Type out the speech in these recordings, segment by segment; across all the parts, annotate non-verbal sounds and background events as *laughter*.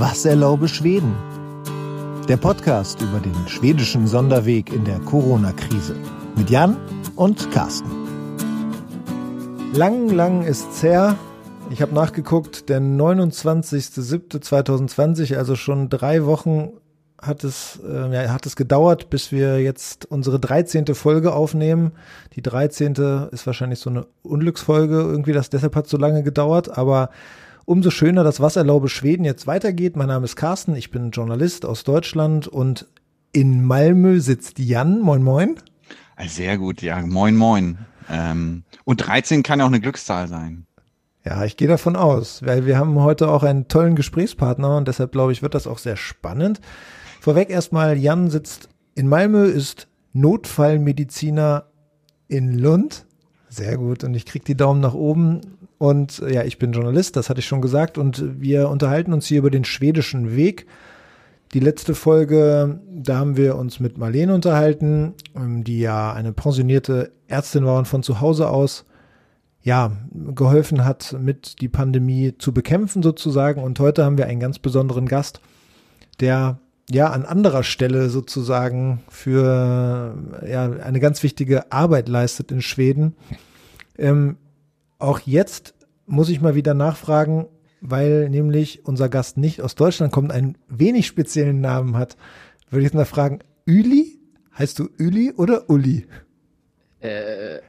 Was erlaube Schweden? Der Podcast über den schwedischen Sonderweg in der Corona-Krise. Mit Jan und Carsten. Lang, lang ist's her. Ich habe nachgeguckt, der 29.07.2020, also schon drei Wochen hat es, äh, ja, hat es gedauert, bis wir jetzt unsere 13. Folge aufnehmen. Die 13. ist wahrscheinlich so eine Unglücksfolge, irgendwie, das deshalb hat es so lange gedauert, aber umso schöner, dass Was erlaube Schweden jetzt weitergeht. Mein Name ist Carsten, ich bin Journalist aus Deutschland und in Malmö sitzt Jan. Moin, moin. Sehr gut, ja, moin, moin. Ähm, und 13 kann ja auch eine Glückszahl sein. Ja, ich gehe davon aus, weil wir haben heute auch einen tollen Gesprächspartner und deshalb glaube ich, wird das auch sehr spannend. Vorweg erstmal, Jan sitzt in Malmö, ist Notfallmediziner in Lund. Sehr gut. Und ich krieg die Daumen nach oben. Und ja, ich bin Journalist, das hatte ich schon gesagt. Und wir unterhalten uns hier über den schwedischen Weg. Die letzte Folge, da haben wir uns mit Marlene unterhalten, ähm, die ja eine pensionierte Ärztin war und von zu Hause aus ja, geholfen hat, mit die Pandemie zu bekämpfen sozusagen. Und heute haben wir einen ganz besonderen Gast, der ja an anderer Stelle sozusagen für ja eine ganz wichtige Arbeit leistet in Schweden. Ähm, auch jetzt muss ich mal wieder nachfragen, weil nämlich unser Gast nicht aus Deutschland kommt, einen wenig speziellen Namen hat. Würde ich jetzt mal fragen, Üli? Heißt du Üli oder Uli? Äh,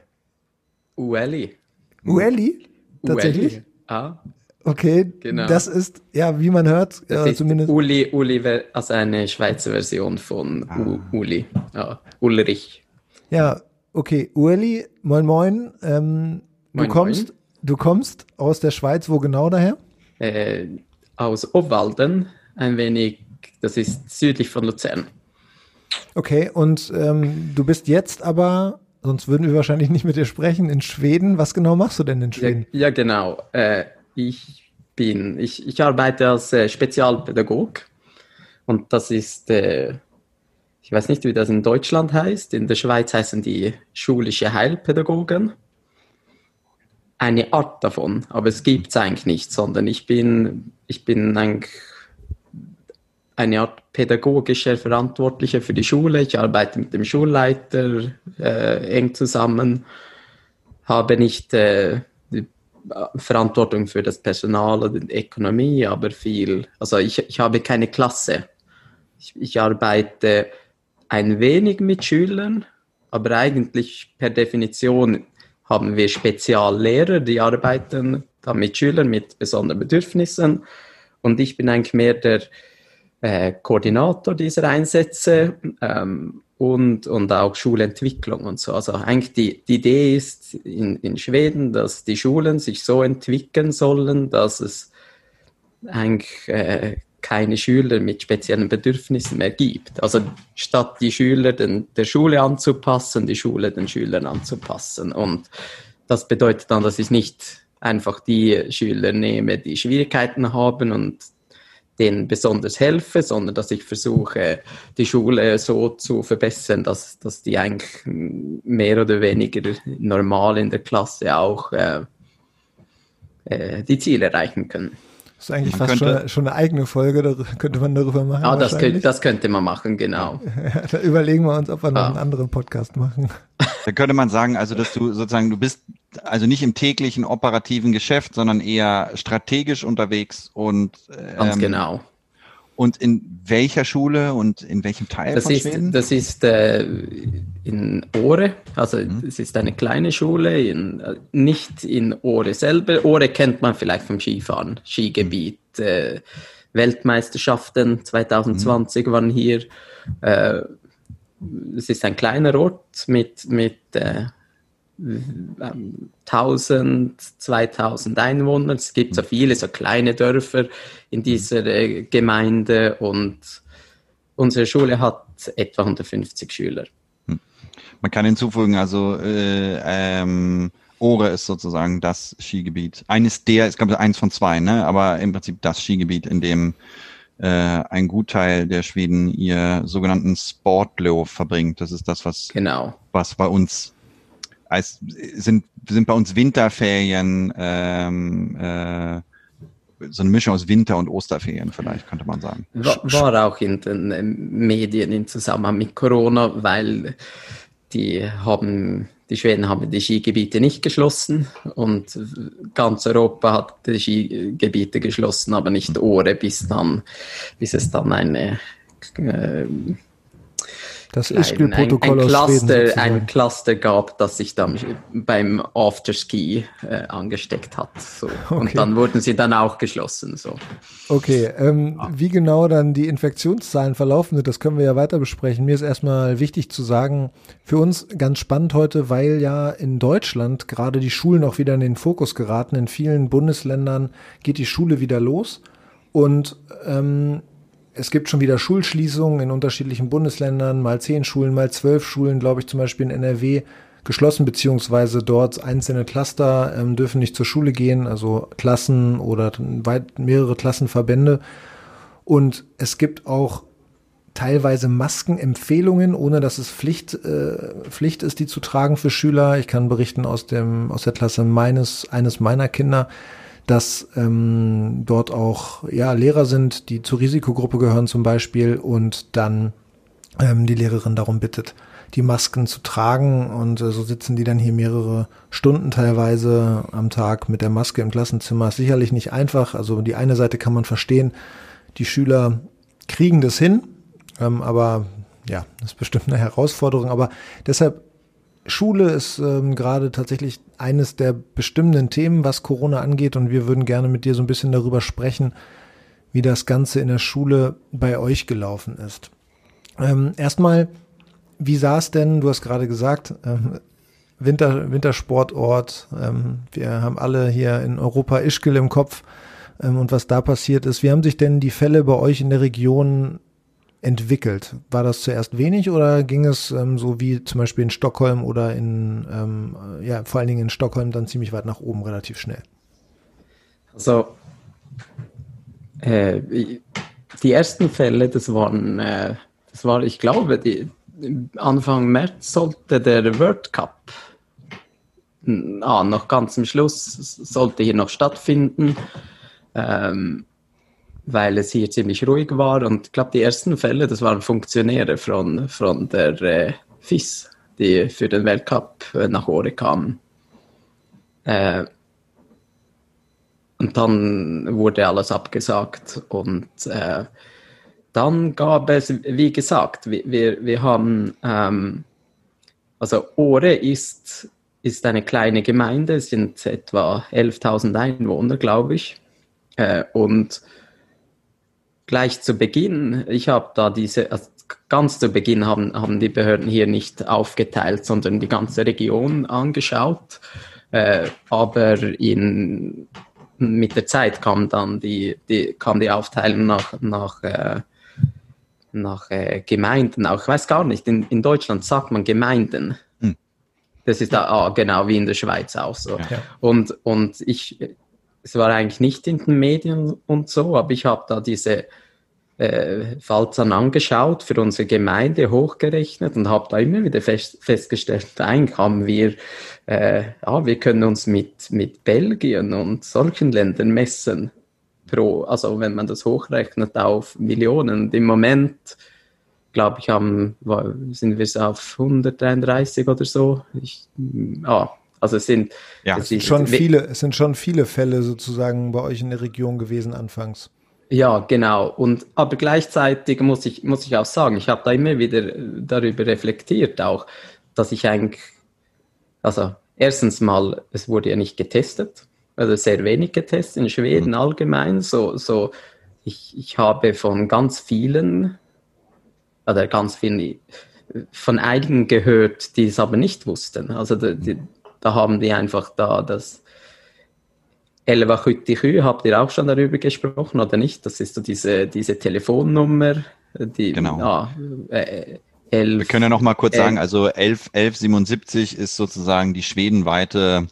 Ueli. Ueli? Tatsächlich? Ueli. Ah. Okay, genau. das ist, ja, wie man hört, das äh, zumindest. Uli, Uli, also eine Schweizer Version von ah. Uli, ja, Ulrich. Ja, okay, Uli, moin moin. Ähm, moin du kommst, moin. du kommst aus der Schweiz, wo genau daher? Äh, aus Obwalden, ein wenig, das ist südlich von Luzern. Okay, und ähm, du bist jetzt aber sonst würden wir wahrscheinlich nicht mit dir sprechen, in Schweden. Was genau machst du denn in Schweden? Ja, ja genau. Äh, ich bin, ich, ich arbeite als äh, Spezialpädagog und das ist, äh, ich weiß nicht, wie das in Deutschland heißt. In der Schweiz heißen die schulische Heilpädagogen. Eine Art davon, aber es gibt es eigentlich nicht, sondern ich bin, ich bin eigentlich eine Art pädagogischer Verantwortlicher für die Schule. Ich arbeite mit dem Schulleiter äh, eng zusammen, habe nicht äh, Verantwortung für das Personal oder die Ökonomie, aber viel, also ich, ich habe keine Klasse. Ich, ich arbeite ein wenig mit Schülern, aber eigentlich per Definition haben wir Speziallehrer, die arbeiten dann mit Schülern mit besonderen Bedürfnissen. Und ich bin eigentlich mehr der äh, Koordinator dieser Einsätze ähm, und, und auch Schulentwicklung und so. Also eigentlich die, die Idee ist in, in Schweden, dass die Schulen sich so entwickeln sollen, dass es eigentlich äh, keine Schüler mit speziellen Bedürfnissen mehr gibt. Also statt die Schüler den, der Schule anzupassen, die Schule den Schülern anzupassen. Und das bedeutet dann, dass ich nicht einfach die Schüler nehme, die Schwierigkeiten haben und denen besonders helfe, sondern dass ich versuche, die Schule so zu verbessern, dass, dass die eigentlich mehr oder weniger normal in der Klasse auch äh, äh, die Ziele erreichen können. Das ist eigentlich man fast schon, schon, eine eigene Folge, da könnte man darüber machen. Ja, das könnte, das könnte man machen, genau. *laughs* Ja, da überlegen wir uns, ob wir noch ah. einen anderen Podcast machen. Da könnte man sagen, also dass du sozusagen, du bist also nicht im täglichen operativen Geschäft, sondern eher strategisch unterwegs und ähm, ganz genau. Und in welcher Schule und in welchem Teil das von ist, Schweden? Das ist äh, in Åre, also mhm. es ist eine kleine Schule, in, äh, nicht in Åre selber. Åre kennt man vielleicht vom Skifahren, Skigebiet. Mhm. Äh, Weltmeisterschaften 2020 mhm. waren hier. Äh, es ist ein kleiner Ort mit, mit äh, 1000, 2000 Einwohner. Es gibt so viele, so kleine Dörfer in dieser äh, Gemeinde und unsere Schule hat etwa 150 Schüler. Hm. Man kann hinzufügen, also äh, ähm, Ore ist sozusagen das Skigebiet. Eines der, es gab eins von zwei, ne? aber im Prinzip das Skigebiet, in dem äh, ein Gutteil der Schweden ihr sogenannten Sportlov verbringt. Das ist das, was, genau. was bei uns als sind, sind bei uns Winterferien ähm, äh, so eine Mischung aus Winter- und Osterferien vielleicht, könnte man sagen. War, war auch in den ähm, Medien in Zusammenhang mit Corona, weil die haben, die Schweden haben die Skigebiete nicht geschlossen und ganz Europa hat die Skigebiete geschlossen, aber nicht Ore, bis dann, bis es dann eine äh, das Ischgl-Protokoll aus Cluster, ein Cluster gab, das sich dann beim Afterski äh, angesteckt hat. So. *laughs* Okay. Und dann wurden sie dann auch geschlossen. So. Okay, ähm, ja. wie genau dann die Infektionszahlen verlaufen sind, das können wir ja weiter besprechen. Mir ist erstmal wichtig zu sagen, für uns ganz spannend heute, weil ja in Deutschland gerade die Schulen auch wieder in den Fokus geraten. In vielen Bundesländern geht die Schule wieder los. Und ähm, es gibt schon wieder Schulschließungen in unterschiedlichen Bundesländern, mal zehn Schulen, mal zwölf Schulen, glaube ich, zum Beispiel in NRW geschlossen, beziehungsweise dort einzelne Cluster ähm, dürfen nicht zur Schule gehen, also Klassen oder weit mehrere Klassenverbände. Und es gibt auch teilweise Maskenempfehlungen, ohne dass es Pflicht, äh, Pflicht ist, die zu tragen für Schüler. Ich kann berichten aus dem, aus der Klasse meines, eines meiner Kinder, dass ähm, dort auch ja, Lehrer sind, die zur Risikogruppe gehören zum Beispiel und dann ähm, die Lehrerin darum bittet, die Masken zu tragen und äh, so sitzen die dann hier mehrere Stunden teilweise am Tag mit der Maske im Klassenzimmer. sicherlich nicht einfach. Also die eine Seite kann man verstehen, die Schüler kriegen das hin, ähm, aber ja, das ist bestimmt eine Herausforderung. Aber deshalb Schule ist ähm, gerade tatsächlich eines der bestimmenden Themen, was Corona angeht. Und wir würden gerne mit dir so ein bisschen darüber sprechen, wie das Ganze in der Schule bei euch gelaufen ist. Ähm, erstmal, wie sah es denn? Du hast gerade gesagt, ähm, Winter, Wintersportort. Ähm, wir haben alle hier in Europa Ischgl im Kopf ähm, und was da passiert ist. Wie haben sich denn die Fälle bei euch in der Region entwickelt? War das zuerst wenig oder ging es ähm, so wie zum Beispiel in Stockholm oder in, ähm, ja, vor allen Dingen in Stockholm dann ziemlich weit nach oben, relativ schnell? Also, äh, die ersten Fälle, das waren, äh, das war, ich glaube, die, Anfang März sollte der World Cup ah, noch ganz am Schluss sollte hier noch stattfinden. Ähm, weil es hier ziemlich ruhig war. Und ich glaube, die ersten Fälle, das waren Funktionäre von, von der äh, FIS, die für den Weltcup äh, nach Ore kamen. Äh, und dann wurde alles abgesagt und äh, dann gab es, wie gesagt, wir, wir, haben, ähm, also Ore ist, ist eine kleine Gemeinde, es sind etwa 11.000 Einwohner, glaube ich. Äh, und gleich zu Beginn, ich habe da diese, also ganz zu Beginn haben, haben die Behörden hier nicht aufgeteilt, sondern die ganze Region angeschaut. Äh, aber in, mit der Zeit kam dann die, die, kam die Aufteilung nach, nach, äh, nach äh, Gemeinden auch. Ich weiß gar nicht, in, in Deutschland sagt man Gemeinden. Hm. Das ist da, ah, genau wie in der Schweiz auch so. Ja. Und, und ich, es war eigentlich nicht in den Medien und so, aber ich habe da diese äh, Falls dann angeschaut, für unsere Gemeinde hochgerechnet und habe da immer wieder fest, festgestellt, eigentlich haben wir, äh, ja, wir können uns mit, mit Belgien und solchen Ländern messen. Pro, also wenn man das hochrechnet auf Millionen. Und im Moment, glaube ich, haben, sind wir so auf 133 oder so. Ich, ja, also es sind, ja, es sind schon viele, es sind schon viele Fälle sozusagen bei euch in der Region gewesen anfangs. Ja, genau. Und aber gleichzeitig muss ich, muss ich auch sagen, ich habe da immer wieder darüber reflektiert, auch, dass ich eigentlich, also erstens mal, es wurde ja nicht getestet, also sehr wenig getestet in Schweden mhm. allgemein. So, so ich, ich habe von ganz vielen, oder ganz vielen, von einigen gehört, die es aber nicht wussten. Also die, die, da haben die einfach da das 1177 habt ihr auch schon darüber gesprochen oder nicht? Das ist so diese, diese Telefonnummer, die genau. Ah, äh, 11, Wir können ja noch mal kurz 11, sagen, also 11, 1177 ist sozusagen die schwedenweite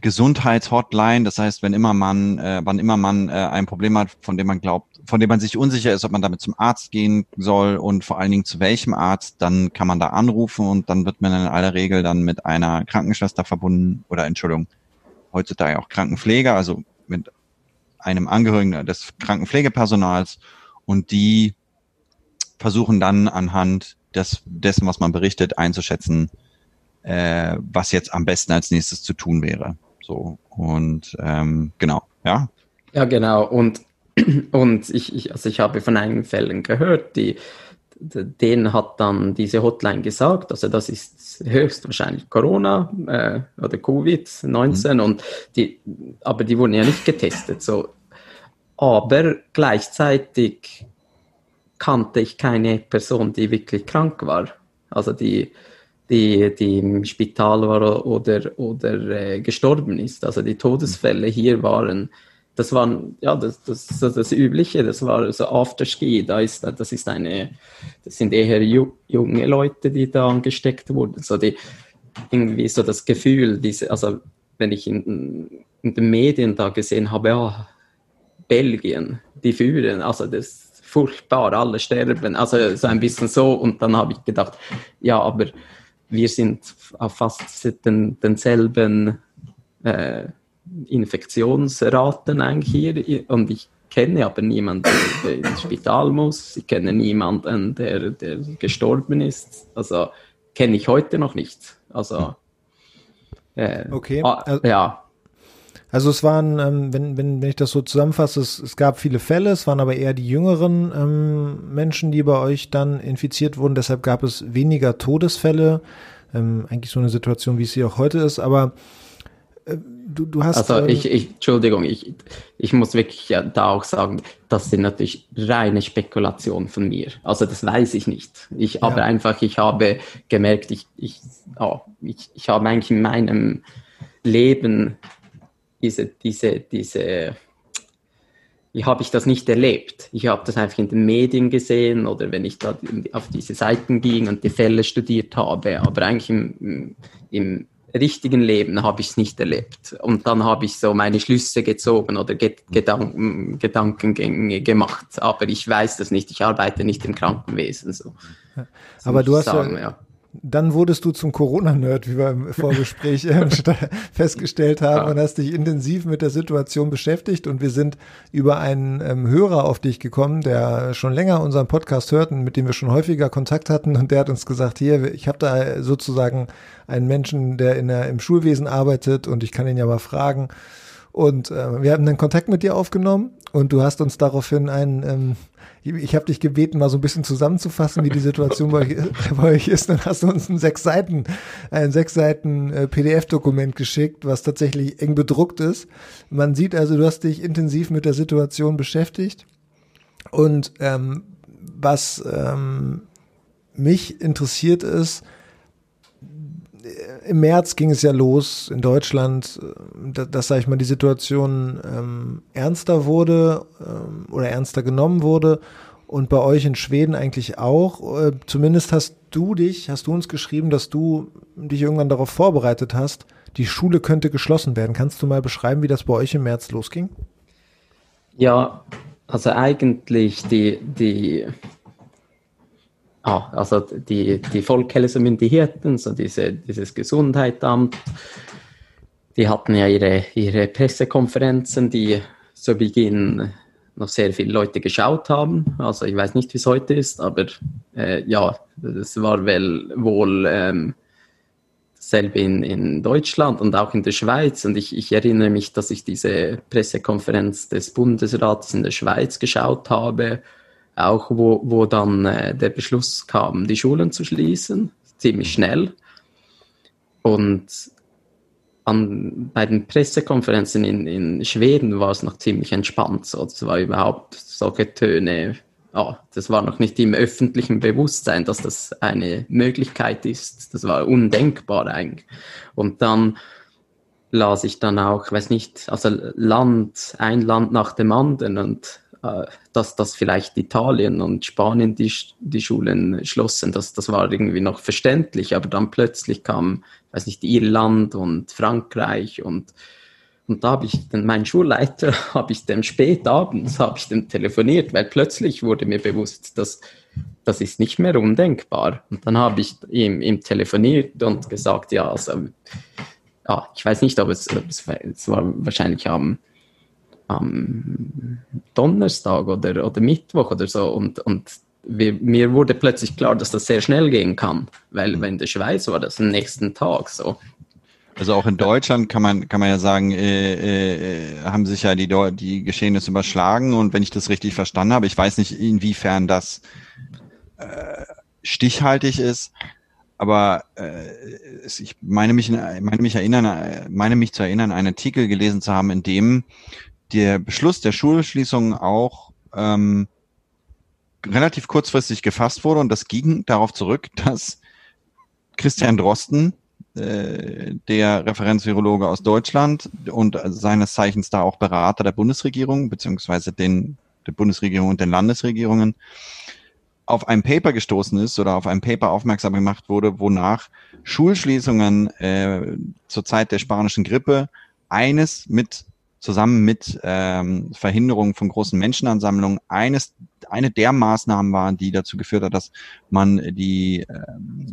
Gesundheitshotline. Das heißt, wenn immer man, äh, wann immer man äh, ein Problem hat, von dem man glaubt, von dem man sich unsicher ist, ob man damit zum Arzt gehen soll und vor allen Dingen zu welchem Arzt, dann kann man da anrufen und dann wird man in aller Regel dann mit einer Krankenschwester verbunden oder Entschuldigung, heutzutage auch Krankenpfleger, also mit einem Angehörigen des Krankenpflegepersonals und die versuchen dann anhand des, dessen, was man berichtet, einzuschätzen, äh, was jetzt am besten als nächstes zu tun wäre. So und ähm, genau, ja. Ja, genau. Und *clears throat* und ich, ich, also ich habe von einigen Fällen gehört, die denen hat dann diese Hotline gesagt, also das ist höchstwahrscheinlich Corona äh, oder Covid-19 mhm. und die, aber die wurden ja nicht getestet. So. Aber gleichzeitig kannte ich keine Person, die wirklich krank war. Also die, die, die im Spital war oder, oder äh, gestorben ist. Also die Todesfälle hier waren das waren, ja, das, das, das, das Übliche, das war so Afterski, da ist, das ist eine, das sind eher ju, junge Leute, die da angesteckt wurden, so die, irgendwie so das Gefühl, diese, also wenn ich in, in den Medien da gesehen habe, ja, Belgien, die führen, also das furchtbar, alle sterben, also so ein bisschen so und dann habe ich gedacht, ja, aber wir sind auf fast den, denselben äh, Infektionsraten eigentlich hier und ich kenne aber niemanden, der ins Spital muss. Ich kenne niemanden, der, der gestorben ist. Also kenne ich heute noch nicht. Also äh, okay. Ah, ja. Also es waren, ähm, wenn, wenn, wenn ich das so zusammenfasse, es, es gab viele Fälle, es waren aber eher die jüngeren ähm, Menschen, die bei euch dann infiziert wurden. Deshalb gab es weniger Todesfälle. Ähm, eigentlich so eine Situation, wie es sie auch heute ist. Aber du, du hast. Also ich, ich, Entschuldigung, ich, ich muss wirklich ja da auch sagen, das sind natürlich reine Spekulationen von mir. Also das weiß ich nicht. Ich habe ja. einfach, ich habe gemerkt, ich, ich, oh, ich, ich habe eigentlich in meinem Leben diese, diese, diese, habe ich das nicht erlebt? Ich habe das einfach in den Medien gesehen oder wenn ich da auf diese Seiten ging und die Fälle studiert habe, aber eigentlich im, im richtigen Leben habe ich es nicht erlebt. Und dann habe ich so meine Schlüsse gezogen oder Gedanken, Gedankengänge gemacht. Aber ich weiß das nicht. Ich arbeite nicht im Krankenwesen. So. Aber du hast sagen, ja, dann wurdest du zum Corona-Nerd, wie wir im Vorgespräch *laughs* äh, festgestellt haben, ja. und hast dich intensiv mit der Situation beschäftigt. Und wir sind über einen ähm, Hörer auf dich gekommen, der schon länger unseren Podcast hört und mit dem wir schon häufiger Kontakt hatten. Und der hat uns gesagt, hier, ich habe da sozusagen einen Menschen, der in der, im Schulwesen arbeitet und ich kann ihn ja mal fragen. Und äh, wir haben dann Kontakt mit dir aufgenommen und du hast uns daraufhin einen ähm, ich habe dich gebeten, mal so ein bisschen zusammenzufassen, wie die Situation bei euch, *laughs* bei euch ist. Dann hast du uns ein sechs Seiten, ein sechs Seiten äh, PDF-Dokument geschickt, was tatsächlich eng bedruckt ist. Man sieht also, du hast dich intensiv mit der Situation beschäftigt. Und ähm, was ähm, mich interessiert ist, im März ging es ja los in Deutschland, äh, dass, dass sag ich mal, die Situation ähm, ernster wurde ähm, oder ernster genommen wurde und bei euch in Schweden eigentlich auch. Äh, zumindest hast du dich, hast du uns geschrieben, dass du dich irgendwann darauf vorbereitet hast, die Schule könnte geschlossen werden. Kannst du mal beschreiben, wie das bei euch im März losging? Ja, also eigentlich die, die Ah, also die, die Folkhälsomyndigheten, so diese, dieses Gesundheitsamt, die hatten ja ihre, ihre Pressekonferenzen, die zu Beginn noch sehr viele Leute geschaut haben. Also ich weiß nicht, wie es heute ist, aber äh, ja, es war wel, wohl ähm, dasselbe in, in Deutschland und auch in der Schweiz. Und ich, ich erinnere mich, dass ich diese Pressekonferenz des Bundesrats in der Schweiz geschaut habe auch wo, wo dann äh, der Beschluss kam, die Schulen zu schließen, ziemlich schnell. Und an, bei den Pressekonferenzen in, in Schweden war es noch ziemlich entspannt. So. Das war überhaupt solche Töne, oh, das war noch nicht im öffentlichen Bewusstsein, dass das eine Möglichkeit ist. Das war undenkbar eigentlich. Und dann las ich dann auch, weiß nicht, also Land, ein Land nach dem anderen und dass das vielleicht Italien und Spanien die, die Schulen schlossen, das, das war irgendwie noch verständlich, aber dann plötzlich kam, weiß nicht, Irland und Frankreich und, und da habe ich den, meinen Schulleiter, *laughs* habe ich dem spät abends, habe ich dem telefoniert, weil plötzlich wurde mir bewusst, dass das ist nicht mehr undenkbar. Und dann habe ich ihm, ihm telefoniert und gesagt, ja, also, ja, ich weiß nicht, ob es, es, es war wahrscheinlich am am Donnerstag oder, oder Mittwoch oder so. Und, und wir, mir wurde plötzlich klar, dass das sehr schnell gehen kann, weil wenn der Schweiz war das am nächsten Tag so. Also auch in Deutschland kann man kann man ja sagen, äh, äh, haben sich ja die die Geschehnisse überschlagen. Und wenn ich das richtig verstanden habe, ich weiß nicht inwiefern das äh, stichhaltig ist, aber äh, ich meine mich meine mich erinnern meine mich zu erinnern, einen Artikel gelesen zu haben, in dem der Beschluss der Schulschließung auch ähm, relativ kurzfristig gefasst wurde. Und das ging darauf zurück, *laughs* dass Christian Drosten äh, der Referenzvirologe aus Deutschland und seines Zeichens da auch Berater der Bundesregierung beziehungsweise den der Bundesregierung und den Landesregierungen auf ein Paper gestoßen ist oder auf ein Paper aufmerksam gemacht wurde, wonach Schulschließungen äh, zur Zeit der spanischen Grippe eines mit zusammen mit ähm, Verhinderung von großen Menschenansammlungen eines eine der Maßnahmen war, die dazu geführt hat, dass man die äh,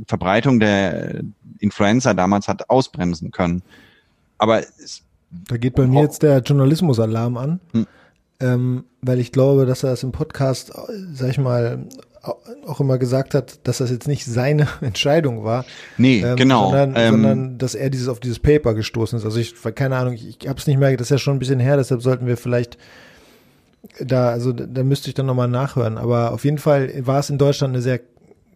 Verbreitung der Influenza damals hat ausbremsen können. Aber es, da geht bei mir jetzt der Journalismusalarm an, hm. ähm, weil ich glaube, dass er es im Podcast, sag ich mal, auch immer gesagt hat, dass das jetzt nicht seine *laughs* Entscheidung war. Nee, ähm, genau. Sondern, ähm, sondern, dass er dieses auf dieses Paper gestoßen ist. Also ich, keine Ahnung, ich, ich habe es nicht mehr, das ist ja schon ein bisschen her, deshalb sollten wir vielleicht da, also da müsste ich dann nochmal nachhören. Aber auf jeden Fall war es in Deutschland eine sehr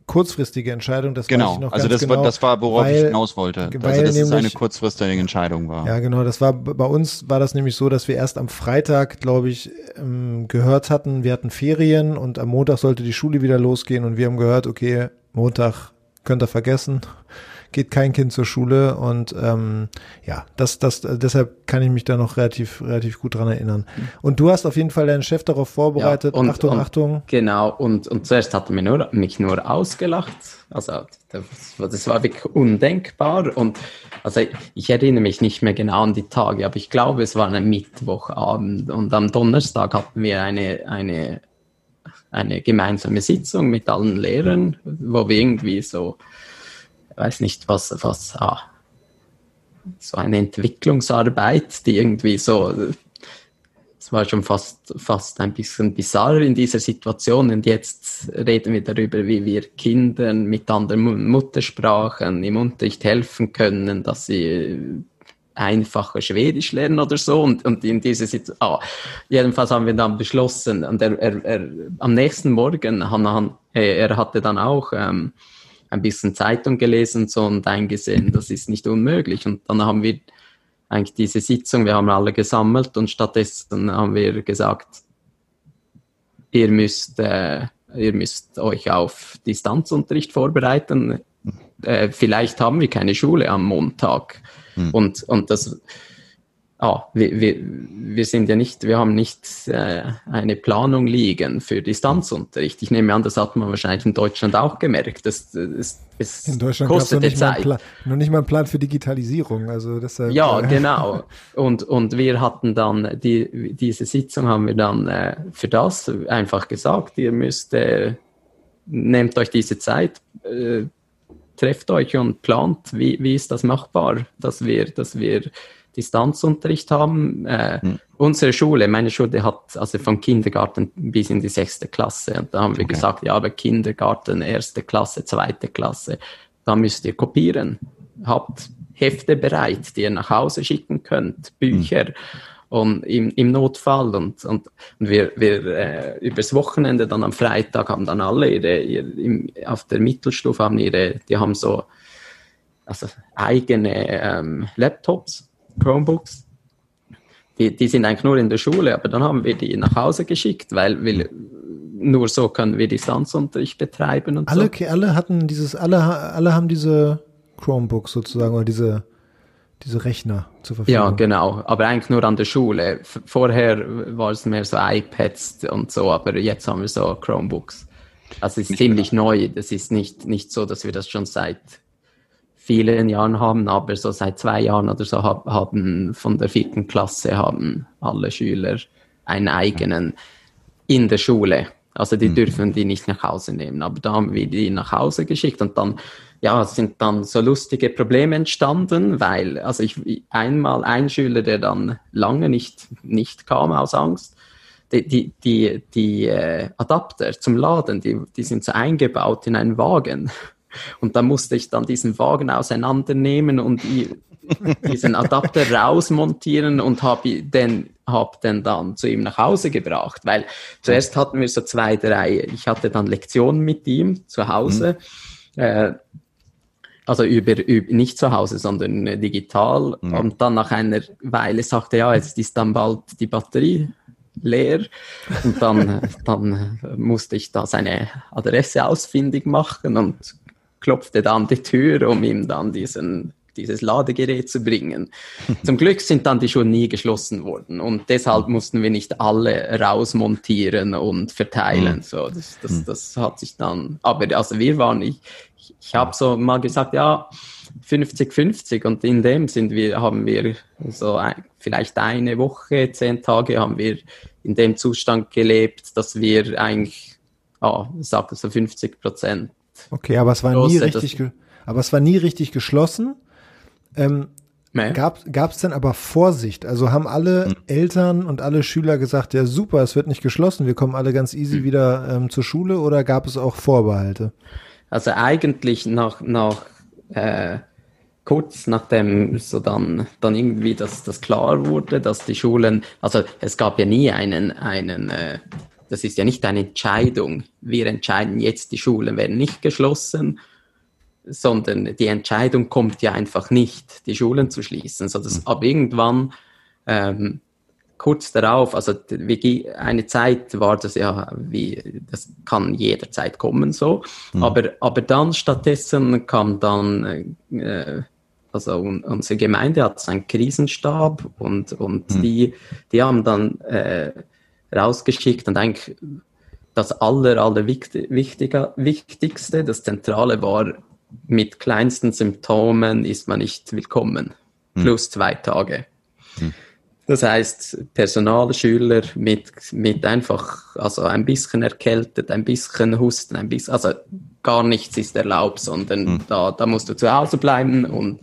kurzfristige Entscheidung. Das genau, also das, genau, war, das war, worauf weil, ich hinaus wollte. Also dass nämlich, es eine kurzfristige Entscheidung war. Ja, genau. Das war bei uns war das nämlich so, dass wir erst am Freitag, glaube ich, ähm, gehört hatten, wir hatten Ferien und am Montag sollte die Schule wieder losgehen und wir haben gehört, okay, Montag könnt ihr vergessen geht kein Kind zur Schule und ähm, ja, das, das, deshalb kann ich mich da noch relativ, relativ gut dran erinnern. Und du hast auf jeden Fall deinen Chef darauf vorbereitet. Ja, und, Achtung, und, Achtung. Genau, und, und zuerst hat er mich nur, mich nur ausgelacht. Also das, das war wirklich undenkbar. Und also ich erinnere mich nicht mehr genau an die Tage, aber ich glaube, es war ein Mittwochabend und am Donnerstag hatten wir eine, eine eine gemeinsame Sitzung mit allen Lehrern, wo wir irgendwie so weiß nicht, was, was, ah, so eine Entwicklungsarbeit, die irgendwie so, es war schon fast, fast ein bisschen bizarr in dieser Situation. Und jetzt reden wir darüber, wie wir Kindern mit anderen Muttersprachen im Unterricht helfen können, dass sie einfacher Schwedisch lernen oder so. Und, und in dieser Situation, ah, jedenfalls haben wir dann beschlossen, und er, er, er am nächsten Morgen, han, er hatte dann auch ähm, ein bisschen Zeitung gelesen und so und eingesehen, das ist nicht unmöglich. Und dann haben wir eigentlich diese Sitzung, wir haben alle gesammelt und stattdessen haben wir gesagt, ihr müsst, äh, ihr müsst euch auf Distanzunterricht vorbereiten. Äh, vielleicht haben wir keine Schule am Montag. Hm. Und, und das, ah, wir, wir, wir sind ja nicht, wir haben nicht äh, eine Planung liegen für Distanzunterricht. Ich nehme an, das hat man wahrscheinlich in Deutschland auch gemerkt. Das, das, das in Deutschland kostet noch nicht, Zeit. Plan, noch nicht mal ein Plan für Digitalisierung. Also deshalb, ja, äh, genau. *laughs* Und, und wir hatten dann, die, diese Sitzung haben wir dann äh, für das einfach gesagt, ihr müsst, äh, nehmt euch diese Zeit, äh, trefft euch und plant, wie, wie ist das machbar, dass wir, dass wir Distanzunterricht haben. Äh, hm. Unsere Schule, meine Schule hat also vom Kindergarten bis in die sechste Klasse. Und da haben wir gesagt, ja, aber Kindergarten, erste Klasse, zweite Klasse, da müsst ihr kopieren. Habt Hefte bereit, die ihr nach Hause schicken könnt, Bücher. Hm. Und im, im Notfall und, und, und wir, wir äh, übers Wochenende dann am Freitag haben dann alle ihre, ihre im, auf der Mittelstufe haben ihre, die haben so also eigene ähm, Laptops Chromebooks. Die, die sind eigentlich nur in der Schule, aber dann haben wir die nach Hause geschickt, weil wir, nur so können wir Distanzunterricht betreiben und alle, so. Alle hatten dieses, alle, alle haben diese Chromebooks sozusagen oder diese, diese Rechner zur Verfügung. Ja, genau, aber eigentlich nur an der Schule. Vorher war es mehr so iPads und so, aber jetzt haben wir so Chromebooks. Also es ist ziemlich neu. Das ist nicht, nicht so, dass wir das schon seit vielen Jahren haben, aber so seit zwei Jahren oder so haben von der vierten Klasse haben alle Schüler einen eigenen in der Schule. Also die mhm. dürfen die nicht nach Hause nehmen. Aber da haben wir die nach Hause geschickt und dann ja, sind dann so lustige Probleme entstanden, weil, also ich, einmal ein Schüler, der dann lange nicht, nicht kam aus Angst, die, die, die, die äh, Adapter zum Laden, die, die sind so eingebaut in einen Wagen. Und da musste ich dann diesen Wagen auseinandernehmen und *laughs* diesen Adapter rausmontieren und habe den, hab den dann zu ihm nach Hause gebracht. Weil zuerst hatten wir so zwei, drei, ich hatte dann Lektionen mit ihm zu Hause. Mhm. Äh, also über, über, nicht zu Hause, sondern digital. Mhm. Und dann nach einer Weile sagte er, ja, jetzt ist dann bald die Batterie leer. Und dann, *laughs* dann musste ich da seine Adresse ausfindig machen und klopfte dann die Tür, um ihm dann diesen dieses Ladegerät zu bringen. *laughs* Zum Glück sind dann die Schuhe nie geschlossen worden und deshalb mussten wir nicht alle rausmontieren und verteilen. Mhm. So, das, das, mhm. das hat sich dann, aber also wir waren, ich, ich habe so mal gesagt, ja, 50-50 und in dem sind wir, haben wir so ein, vielleicht eine Woche, zehn Tage haben wir in dem Zustand gelebt, dass wir eigentlich, ah, ich sage so 50 Prozent Okay, aber es war nie richtig, aber es war nie richtig geschlossen. Ähm, nee. Gab es denn aber Vorsicht? Also haben alle hm. Eltern und alle Schüler gesagt, ja super, es wird nicht geschlossen, wir kommen alle ganz easy hm. wieder ähm, zur Schule oder gab es auch Vorbehalte? Also eigentlich nach, nach äh, kurz nachdem so dann, dann irgendwie das, das klar wurde, dass die Schulen, also es gab ja nie einen, einen äh, das ist ja nicht eine Entscheidung. Wir entscheiden jetzt, die Schulen werden nicht geschlossen, sondern die Entscheidung kommt ja einfach nicht, die Schulen zu schließen. So dass mhm. ab irgendwann ähm, kurz darauf, also wie, eine Zeit war das ja, wie das kann jederzeit kommen so, mhm. aber aber dann stattdessen kam dann äh, also unsere Gemeinde hat einen Krisenstab und und mhm. die die haben dann äh, rausgeschickt und eigentlich das aller, aller wichtiger, wichtigste, das Zentrale war, mit kleinsten Symptomen ist man nicht willkommen. Hm. Plus zwei Tage. Hm. Das heißt, Personalschüler mit, mit einfach, also ein bisschen erkältet, ein bisschen Husten, ein bisschen, also gar nichts ist erlaubt, sondern hm. da, da musst du zu Hause bleiben und,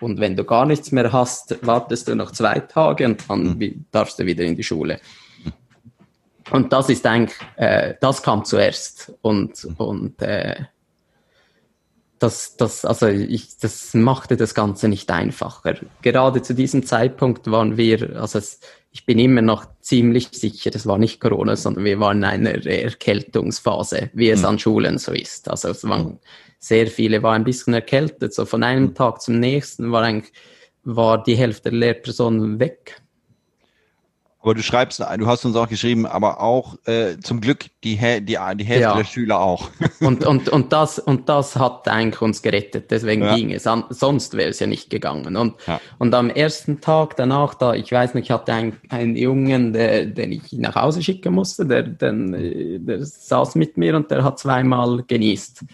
und wenn du gar nichts mehr hast, wartest du noch zwei Tage und dann hm. darfst du wieder in die Schule. Und das ist eigentlich, äh, das kam zuerst. Und, und äh, das, das, also ich, das machte das Ganze nicht einfacher. Gerade zu diesem Zeitpunkt waren wir, also es, ich bin immer noch ziemlich sicher, das war nicht Corona, sondern wir waren in einer Erkältungsphase, wie es mhm. an Schulen so ist. Also es waren sehr viele, waren ein bisschen erkältet. So von einem mhm. Tag zum nächsten war eigentlich, war die Hälfte der Lehrpersonen weg. Aber du schreibst, du hast uns auch geschrieben, aber auch äh, zum Glück die, die, die Hälfte ja. der Schüler auch. *laughs* und, und, und, das, und das hat eigentlich uns gerettet, deswegen ja. ging es. An, sonst wäre es ja nicht gegangen. Und, ja. und am ersten Tag danach, da, ich weiß nicht, ich hatte einen, einen Jungen, der, den ich nach Hause schicken musste, der, der, der saß mit mir und der hat zweimal genießt.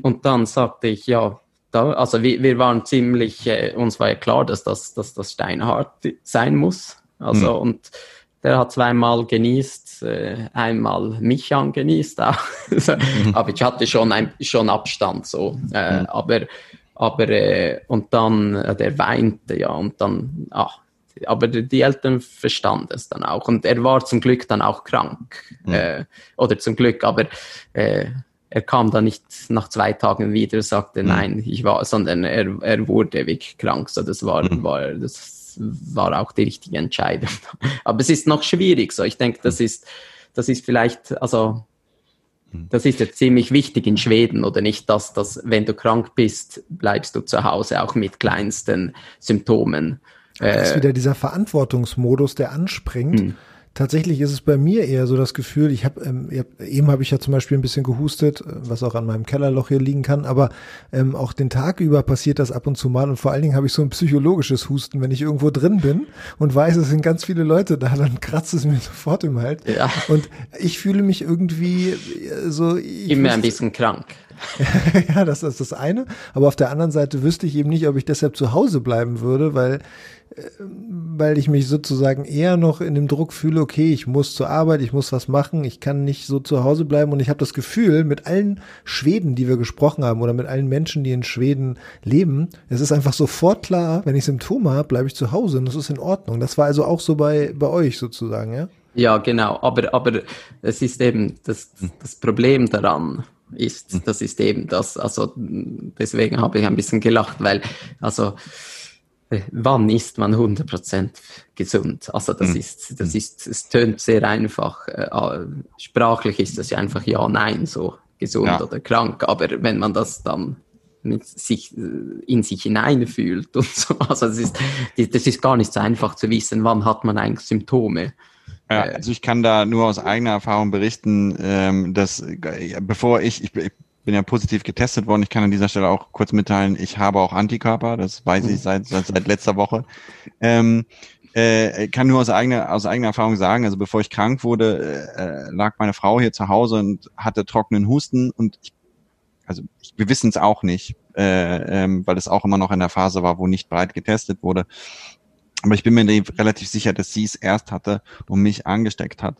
Und dann sagte ich, ja, da, also wir, wir waren ziemlich, äh, uns war ja klar, dass das, dass das steinhart sein muss. Also, mhm. und der hat zweimal genießt, äh, einmal mich angenießt auch. mhm. *laughs* Aber ich hatte schon, ein, schon Abstand so. Äh, mhm. Aber, aber äh, und dann, der weinte ja und dann, ach, aber die Eltern verstanden es dann auch. Und er war zum Glück dann auch krank. Mhm. Äh, oder zum Glück, aber äh, er kam dann nicht nach zwei Tagen wieder und sagte, mhm. nein, ich war, sondern er, er wurde wirklich krank. So, das war, mhm. war, das war auch die richtige Entscheidung. *laughs* Aber es ist noch schwierig. So, ich denke, das ist, das ist vielleicht, also das ist jetzt ziemlich wichtig in Schweden oder nicht, dass, dass wenn du krank bist, bleibst du zu Hause auch mit kleinsten Symptomen. Das ist äh, wieder dieser Verantwortungsmodus, der anspringt. Hm. Tatsächlich ist es bei mir eher so das Gefühl, ich habe ähm, eben habe ich ja zum Beispiel ein bisschen gehustet, äh, was auch an meinem Kellerloch hier liegen kann, aber ähm, auch den Tag über passiert das ab und zu mal und vor allen Dingen habe ich so ein psychologisches Husten, wenn ich irgendwo drin bin und weiß, es sind ganz viele Leute da, dann kratzt es mir *laughs* sofort im Hals ja. und ich fühle mich irgendwie äh, so immer ein bisschen krank. *laughs* ja, das ist das eine, aber auf der anderen Seite wüsste ich eben nicht, ob ich deshalb zu Hause bleiben würde, weil weil ich mich sozusagen eher noch in dem Druck fühle, okay, ich muss zur Arbeit, ich muss was machen, ich kann nicht so zu Hause bleiben und ich habe das Gefühl, mit allen Schweden, die wir gesprochen haben oder mit allen Menschen, die in Schweden leben, es ist einfach sofort klar, wenn ich Symptome habe, bleibe ich zu Hause und das ist in Ordnung. Das war also auch so bei, bei euch sozusagen, ja? Ja, genau. Aber, aber es ist eben das, das Problem daran ist, das ist eben das, also deswegen habe ich ein bisschen gelacht, weil, also wann ist man 100% gesund? Also das mhm. ist, das ist, es tönt sehr einfach. Äh, sprachlich ist das ja einfach ja, nein, so gesund ja. oder krank. Aber wenn man das dann mit sich, äh, in sich hineinfühlt und so, *laughs* also das ist, das ist gar nicht so einfach zu wissen, wann hat man eigentlich Symptome. Ja, äh, also ich kann da nur aus eigener Erfahrung berichten, ähm, dass bevor ich, ich bin ja positiv getestet worden. Ich kann an dieser Stelle auch kurz mitteilen, ich habe auch Antikörper, das weiß ich seit, seit, seit letzter Woche. Ähm, äh, kann nur aus eigener, aus eigener Erfahrung sagen, also bevor ich krank wurde, äh, lag meine Frau hier zu Hause und hatte trockenen Husten und ich, also wir wissen es auch nicht, äh, ähm, weil es auch immer noch in der Phase war, wo nicht breit getestet wurde. Aber ich bin mir relativ sicher, dass sie es erst hatte und mich angesteckt hat.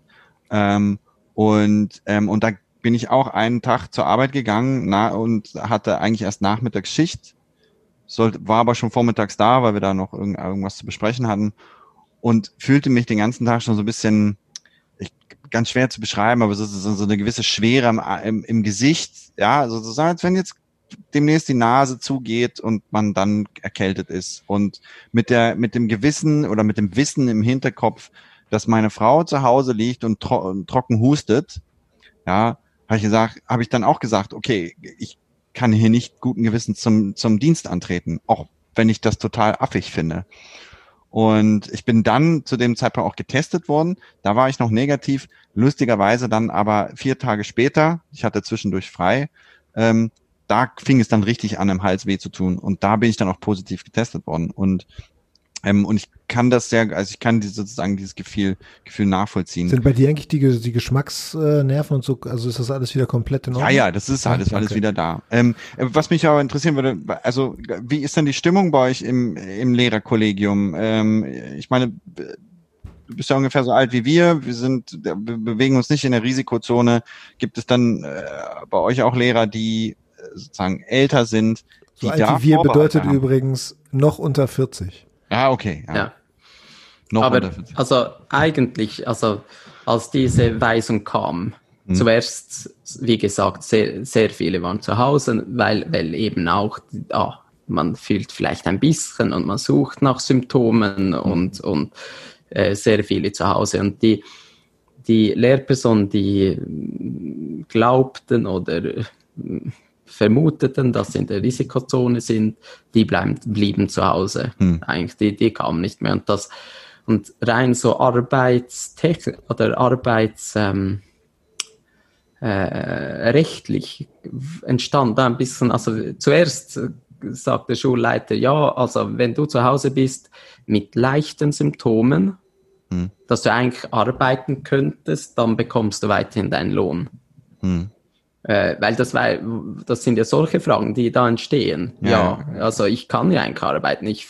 Ähm, und, ähm, und da bin ich auch einen Tag zur Arbeit gegangen na, und hatte eigentlich erst Nachmittagsschicht, sollte, war aber schon vormittags da, weil wir da noch irgend, irgendwas zu besprechen hatten und fühlte mich den ganzen Tag schon so ein bisschen, ich, ganz schwer zu beschreiben, aber so, so, so eine gewisse Schwere im, im, im Gesicht, ja, so, so als wenn jetzt demnächst die Nase zugeht und man dann erkältet ist. Und mit der, mit dem Gewissen oder mit dem Wissen im Hinterkopf, dass meine Frau zu Hause liegt und, tro und trocken hustet, ja, habe ich gesagt, habe ich dann auch gesagt, okay, ich kann hier nicht guten Gewissens zum, zum Dienst antreten, auch wenn ich das total affig finde. Und ich bin dann zu dem Zeitpunkt auch getestet worden. Da war ich noch negativ. Lustigerweise dann aber vier Tage später, ich hatte zwischendurch frei, ähm, da fing es dann richtig an, im Hals weh zu tun. Und da bin ich dann auch positiv getestet worden. Und ähm, und ich kann das sehr, also ich kann die, sozusagen dieses Gefühl, Gefühl nachvollziehen. Sind bei dir eigentlich die, die Geschmacksnerven und so, also ist das alles wieder komplett in Ordnung? Ja, ja, das ist alles, okay. alles wieder da. Ähm, was mich aber interessieren würde, also wie ist denn die Stimmung bei euch im, im Lehrerkollegium? Ähm, ich meine, du bist ja ungefähr so alt wie wir, wir sind, wir bewegen uns nicht in der Risikozone. Gibt es dann äh, bei euch auch Lehrer, die äh, sozusagen älter sind? Die so alt wie wir bedeutet haben? übrigens noch unter 40. Ah, okay. Ja. ja. Noch Aber also eigentlich, also als diese Weisung kam, hm. zuerst, wie gesagt, sehr, sehr viele waren zu Hause, weil, weil eben auch, ah, man fühlt vielleicht ein bisschen und man sucht nach Symptomen hm. und, und äh, sehr viele zu Hause. Und die, die Lehrpersonen, die glaubten oder vermuteten, dass sie in der Risikozone sind, die bleiben, blieben zu Hause. Hm. Eigentlich, die, die kamen nicht mehr. Und das, und rein so Arbeitstechnik oder Arbeits, ähm, äh, rechtlich entstand da ein bisschen, also zuerst sagt der Schulleiter, ja, also wenn du zu Hause bist mit leichten Symptomen, hm. dass du eigentlich arbeiten könntest, dann bekommst du weiterhin deinen Lohn. Hm. Äh, weil das, war, das sind ja solche Fragen, die da entstehen. Ja, ja also ich kann ja eigentlich arbeiten, ich,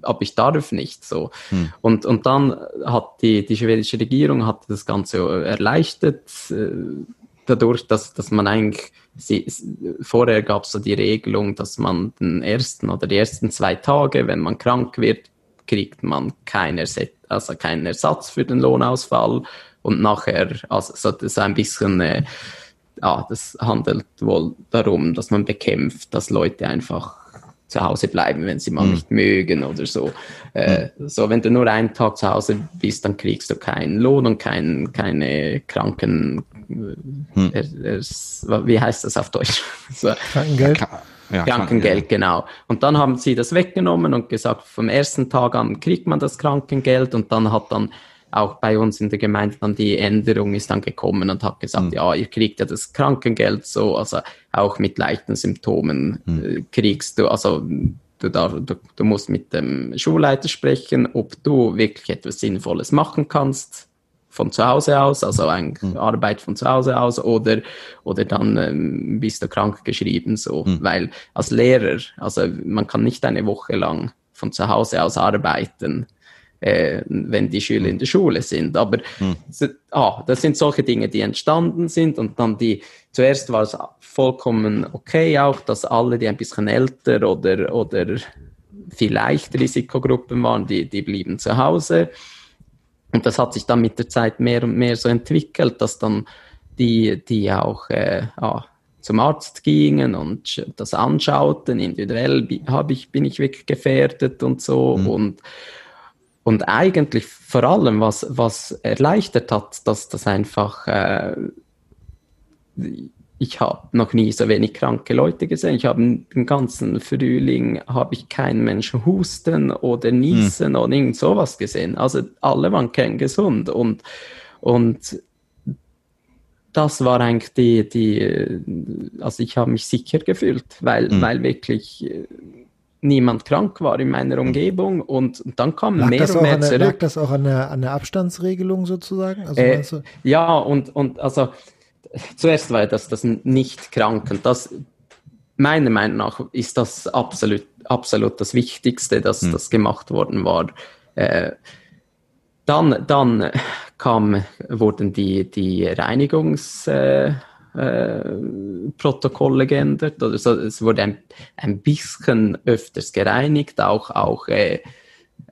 aber ich darf nicht so. Hm. Und, und dann hat die, die schwedische Regierung hat das Ganze erleichtert, äh, dadurch, dass, dass man eigentlich, sie, vorher gab es so die Regelung, dass man den ersten oder die ersten zwei Tage, wenn man krank wird, kriegt man keinen Ersatz, also keinen Ersatz für den Lohnausfall und nachher, also so, ein bisschen äh, ja, das handelt wohl darum, dass man bekämpft, dass Leute einfach zu Hause bleiben, wenn sie mal mhm. nicht mögen oder so. Äh, mhm. So, wenn du nur einen Tag zu Hause bist, dann kriegst du keinen Lohn und kein, keine Kranken. Mhm. Er, er, wie heißt das auf Deutsch? *laughs* so. Krankengeld. Ja, Krankengeld, genau. Und dann haben sie das weggenommen und gesagt, vom ersten Tag an kriegt man das Krankengeld und dann hat dann auch bei uns in der Gemeinde dann die Änderung ist dann gekommen und hat gesagt, mhm. ja, ihr kriegt ja das Krankengeld so, also auch mit leichten Symptomen mhm. kriegst du, also du, darf, du, du musst mit dem Schulleiter sprechen, ob du wirklich etwas Sinnvolles machen kannst von zu Hause aus, also eine mhm. Arbeit von zu Hause aus, oder, oder dann ähm, bist du krank geschrieben, so, mhm. weil als Lehrer, also man kann nicht eine Woche lang von zu Hause aus arbeiten, äh, wenn die Schüler in der Schule sind. Aber hm. ah, das sind solche Dinge, die entstanden sind und dann die, zuerst war es vollkommen okay auch, dass alle, die ein bisschen älter oder, oder vielleicht Risikogruppen waren, die, die blieben zu Hause. Und das hat sich dann mit der Zeit mehr und mehr so entwickelt, dass dann die, die auch äh, ah, zum Arzt gingen und das anschauten, individuell ich, bin ich wirklich gefährdet und so. Mhm. Und, und eigentlich vor allem, was, was erleichtert hat, dass das einfach, äh, ich habe noch nie so wenig kranke Leute gesehen. Ich habe den ganzen Frühling, habe ich keinen Menschen husten oder niesen mhm. oder irgend sowas gesehen. Also alle waren kerngesund und, und das war eigentlich die, die also ich habe mich sicher gefühlt, weil, mhm. weil wirklich äh, niemand krank war in meiner Umgebung und, und dann kam lag mehr und mehr der, zurück. Lag das auch an der, an der Abstandsregelung sozusagen? Also äh, ja, und, und also zuerst war das das Nicht-Kranken. Das, meiner Meinung nach ist das absolut, absolut das Wichtigste, dass mhm. das gemacht worden war. Äh, dann, dann kam, wurden die, die Reinigungsprotokolle äh, äh, geändert. Also es wurde ein, ein bisschen öfters gereinigt, auch, auch, äh,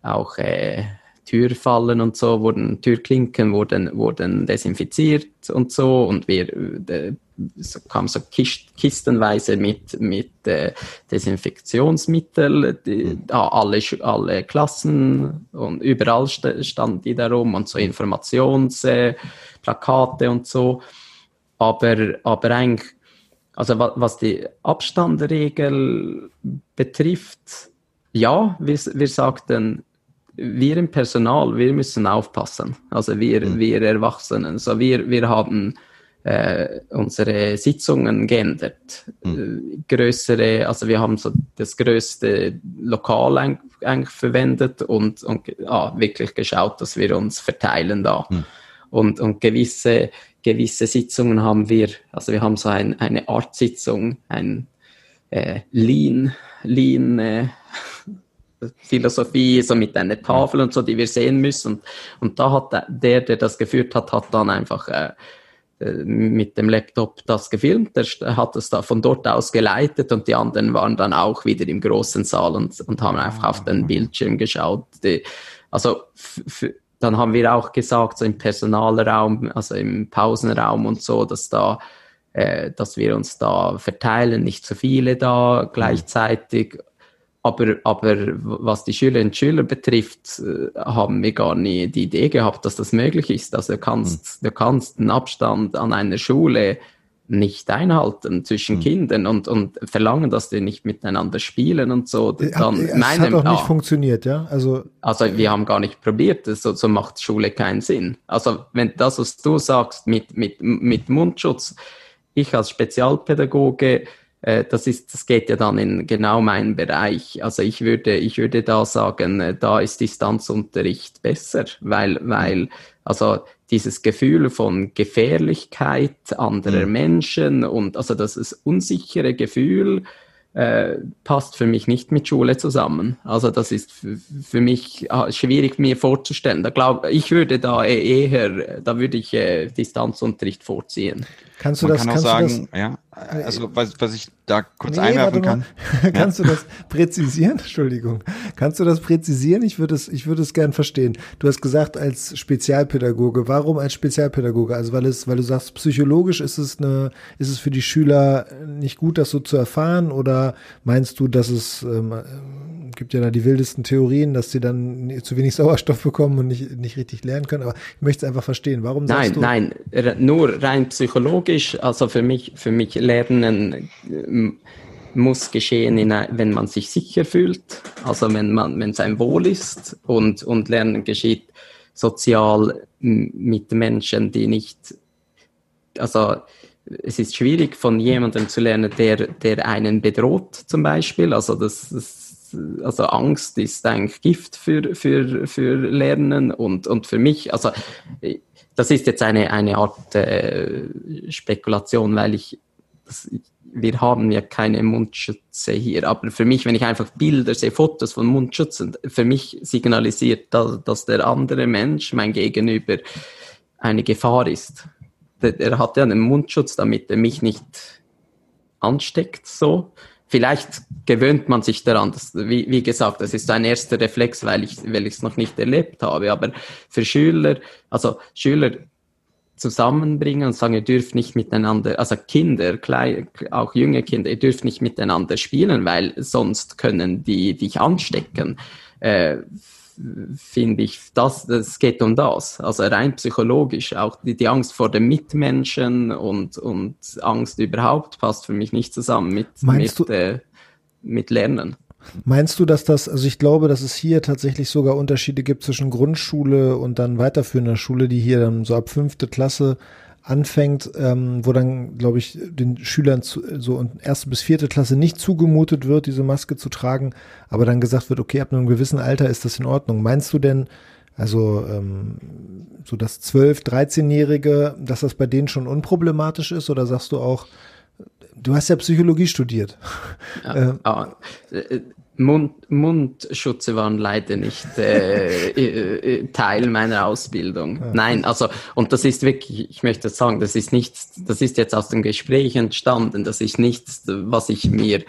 auch äh, Türfallen und so wurden, Türklinken wurden, wurden desinfiziert und so und wir, äh, es kam so Kist, kistenweise mit, mit äh, Desinfektionsmittel, die, mhm. ah, alle, alle Klassen und überall st standen die darum und so Informationsplakate äh, und so. Aber, aber eigentlich, also was, was die Abstandregel betrifft, ja, wir, wir sagten, wir im Personal, wir müssen aufpassen. Also wir, mhm. wir Erwachsenen. So wir, wir haben äh, unsere Sitzungen geändert. Mhm. Äh, größere, also wir haben so das größte Lokal eigentlich verwendet und, und ah, wirklich geschaut, dass wir uns verteilen da. Mhm. Und, und gewisse, gewisse Sitzungen haben wir, also wir haben so ein, eine Art Sitzung, ein äh, Lean, Lean äh, *laughs* Philosophie, so mit einer Tafel und so, die wir sehen müssen. Und, und da hat der, der das geführt hat, hat dann einfach äh, äh, mit dem Laptop das gefilmt. Der hat es da von dort aus geleitet und die anderen waren dann auch wieder im großen Saal und, und haben einfach auf den Bildschirm geschaut. Die, also dann haben wir auch gesagt, so im Personalraum, also im Pausenraum und so, dass da äh, dass wir uns da verteilen, nicht zu viele da gleichzeitig aber, aber was die Schülerinnen und Schüler betrifft, äh, haben wir gar nie die Idee gehabt, dass das möglich ist. Also du kannst, du kannst einen Abstand an einer Schule nicht einhalten zwischen mhm. Kindern und, und verlangen, dass die nicht miteinander spielen und so. Dann es meinem, hat auch nicht ah, funktioniert, ja? Also, also wir haben gar nicht probiert, so, so macht Schule keinen Sinn. Also wenn das, was du sagst mit, mit, mit Mundschutz, ich als Spezialpädagoge äh, das ist, das geht ja dann in genau meinen Bereich. Also ich würde, ich würde da sagen, äh, da ist Distanzunterricht besser, weil, weil, also dieses Gefühl von Gefährlichkeit anderer mhm. Menschen und also das ist unsichere Gefühl, äh, passt für mich nicht mit Schule zusammen. Also das ist für mich ah, schwierig mir vorzustellen. Da glaube ich würde da e-, eher, da würde ich äh, Distanzunterricht vorziehen. Kannst du Man das? Kann auch sagen, ja, also was, was ich da kurz nee, einwerfen kann. *laughs* kannst ja. du das präzisieren? *laughs* Entschuldigung. Kannst du das präzisieren? Ich würde es, ich würde es gern verstehen. Du hast gesagt als Spezialpädagoge. Warum als Spezialpädagoge? Also weil es, weil du sagst, psychologisch ist es eine, ist es für die Schüler nicht gut, das so zu erfahren? Oder meinst du, dass es ähm, gibt ja da die wildesten Theorien, dass sie dann zu wenig Sauerstoff bekommen und nicht, nicht richtig lernen können. Aber ich möchte es einfach verstehen. Warum sagst nein, du? Nein, nur rein psychologisch. Also für mich, für mich Lernen äh, muss geschehen, in, wenn man sich sicher fühlt. Also wenn man, wenn es einem wohl ist und, und Lernen geschieht sozial mit Menschen, die nicht, also es ist schwierig von jemandem zu lernen, der, der einen bedroht zum Beispiel. Also das, das also Angst ist eigentlich Gift für, für, für Lernen und, und für mich, also das ist jetzt eine, eine Art äh, Spekulation, weil ich, das, wir haben ja keine Mundschütze hier. Aber für mich, wenn ich einfach Bilder sehe, Fotos von Mundschützen, für mich signalisiert, dass, dass der andere Mensch, mein Gegenüber, eine Gefahr ist. Er hat ja einen Mundschutz, damit er mich nicht ansteckt, so. Vielleicht gewöhnt man sich daran. Das, wie, wie gesagt, das ist ein erster Reflex, weil ich, weil es noch nicht erlebt habe. Aber für Schüler, also Schüler zusammenbringen und sagen, ihr dürft nicht miteinander, also Kinder, klein, auch junge Kinder, ihr dürft nicht miteinander spielen, weil sonst können die dich anstecken. Äh, finde ich, das, das geht um das. Also rein psychologisch, auch die, die Angst vor den Mitmenschen und, und Angst überhaupt passt für mich nicht zusammen mit, mit, äh, mit Lernen. Meinst du, dass das, also ich glaube, dass es hier tatsächlich sogar Unterschiede gibt zwischen Grundschule und dann weiterführender Schule, die hier dann so ab fünfte Klasse anfängt, ähm, wo dann, glaube ich, den Schülern zu, so in erste bis vierte Klasse nicht zugemutet wird, diese Maske zu tragen, aber dann gesagt wird, okay, ab einem gewissen Alter ist das in Ordnung. Meinst du denn, also ähm, so das 12-, 13-Jährige, dass das bei denen schon unproblematisch ist oder sagst du auch, du hast ja Psychologie studiert. Ja, *laughs* ähm, aber, äh, Mund, Mundschutze waren leider nicht *laughs* äh, äh, Teil meiner Ausbildung. Ja. Nein, also und das ist wirklich, ich möchte sagen, das ist nichts, das ist jetzt aus dem Gespräch entstanden. Das ist nichts, was ich mir,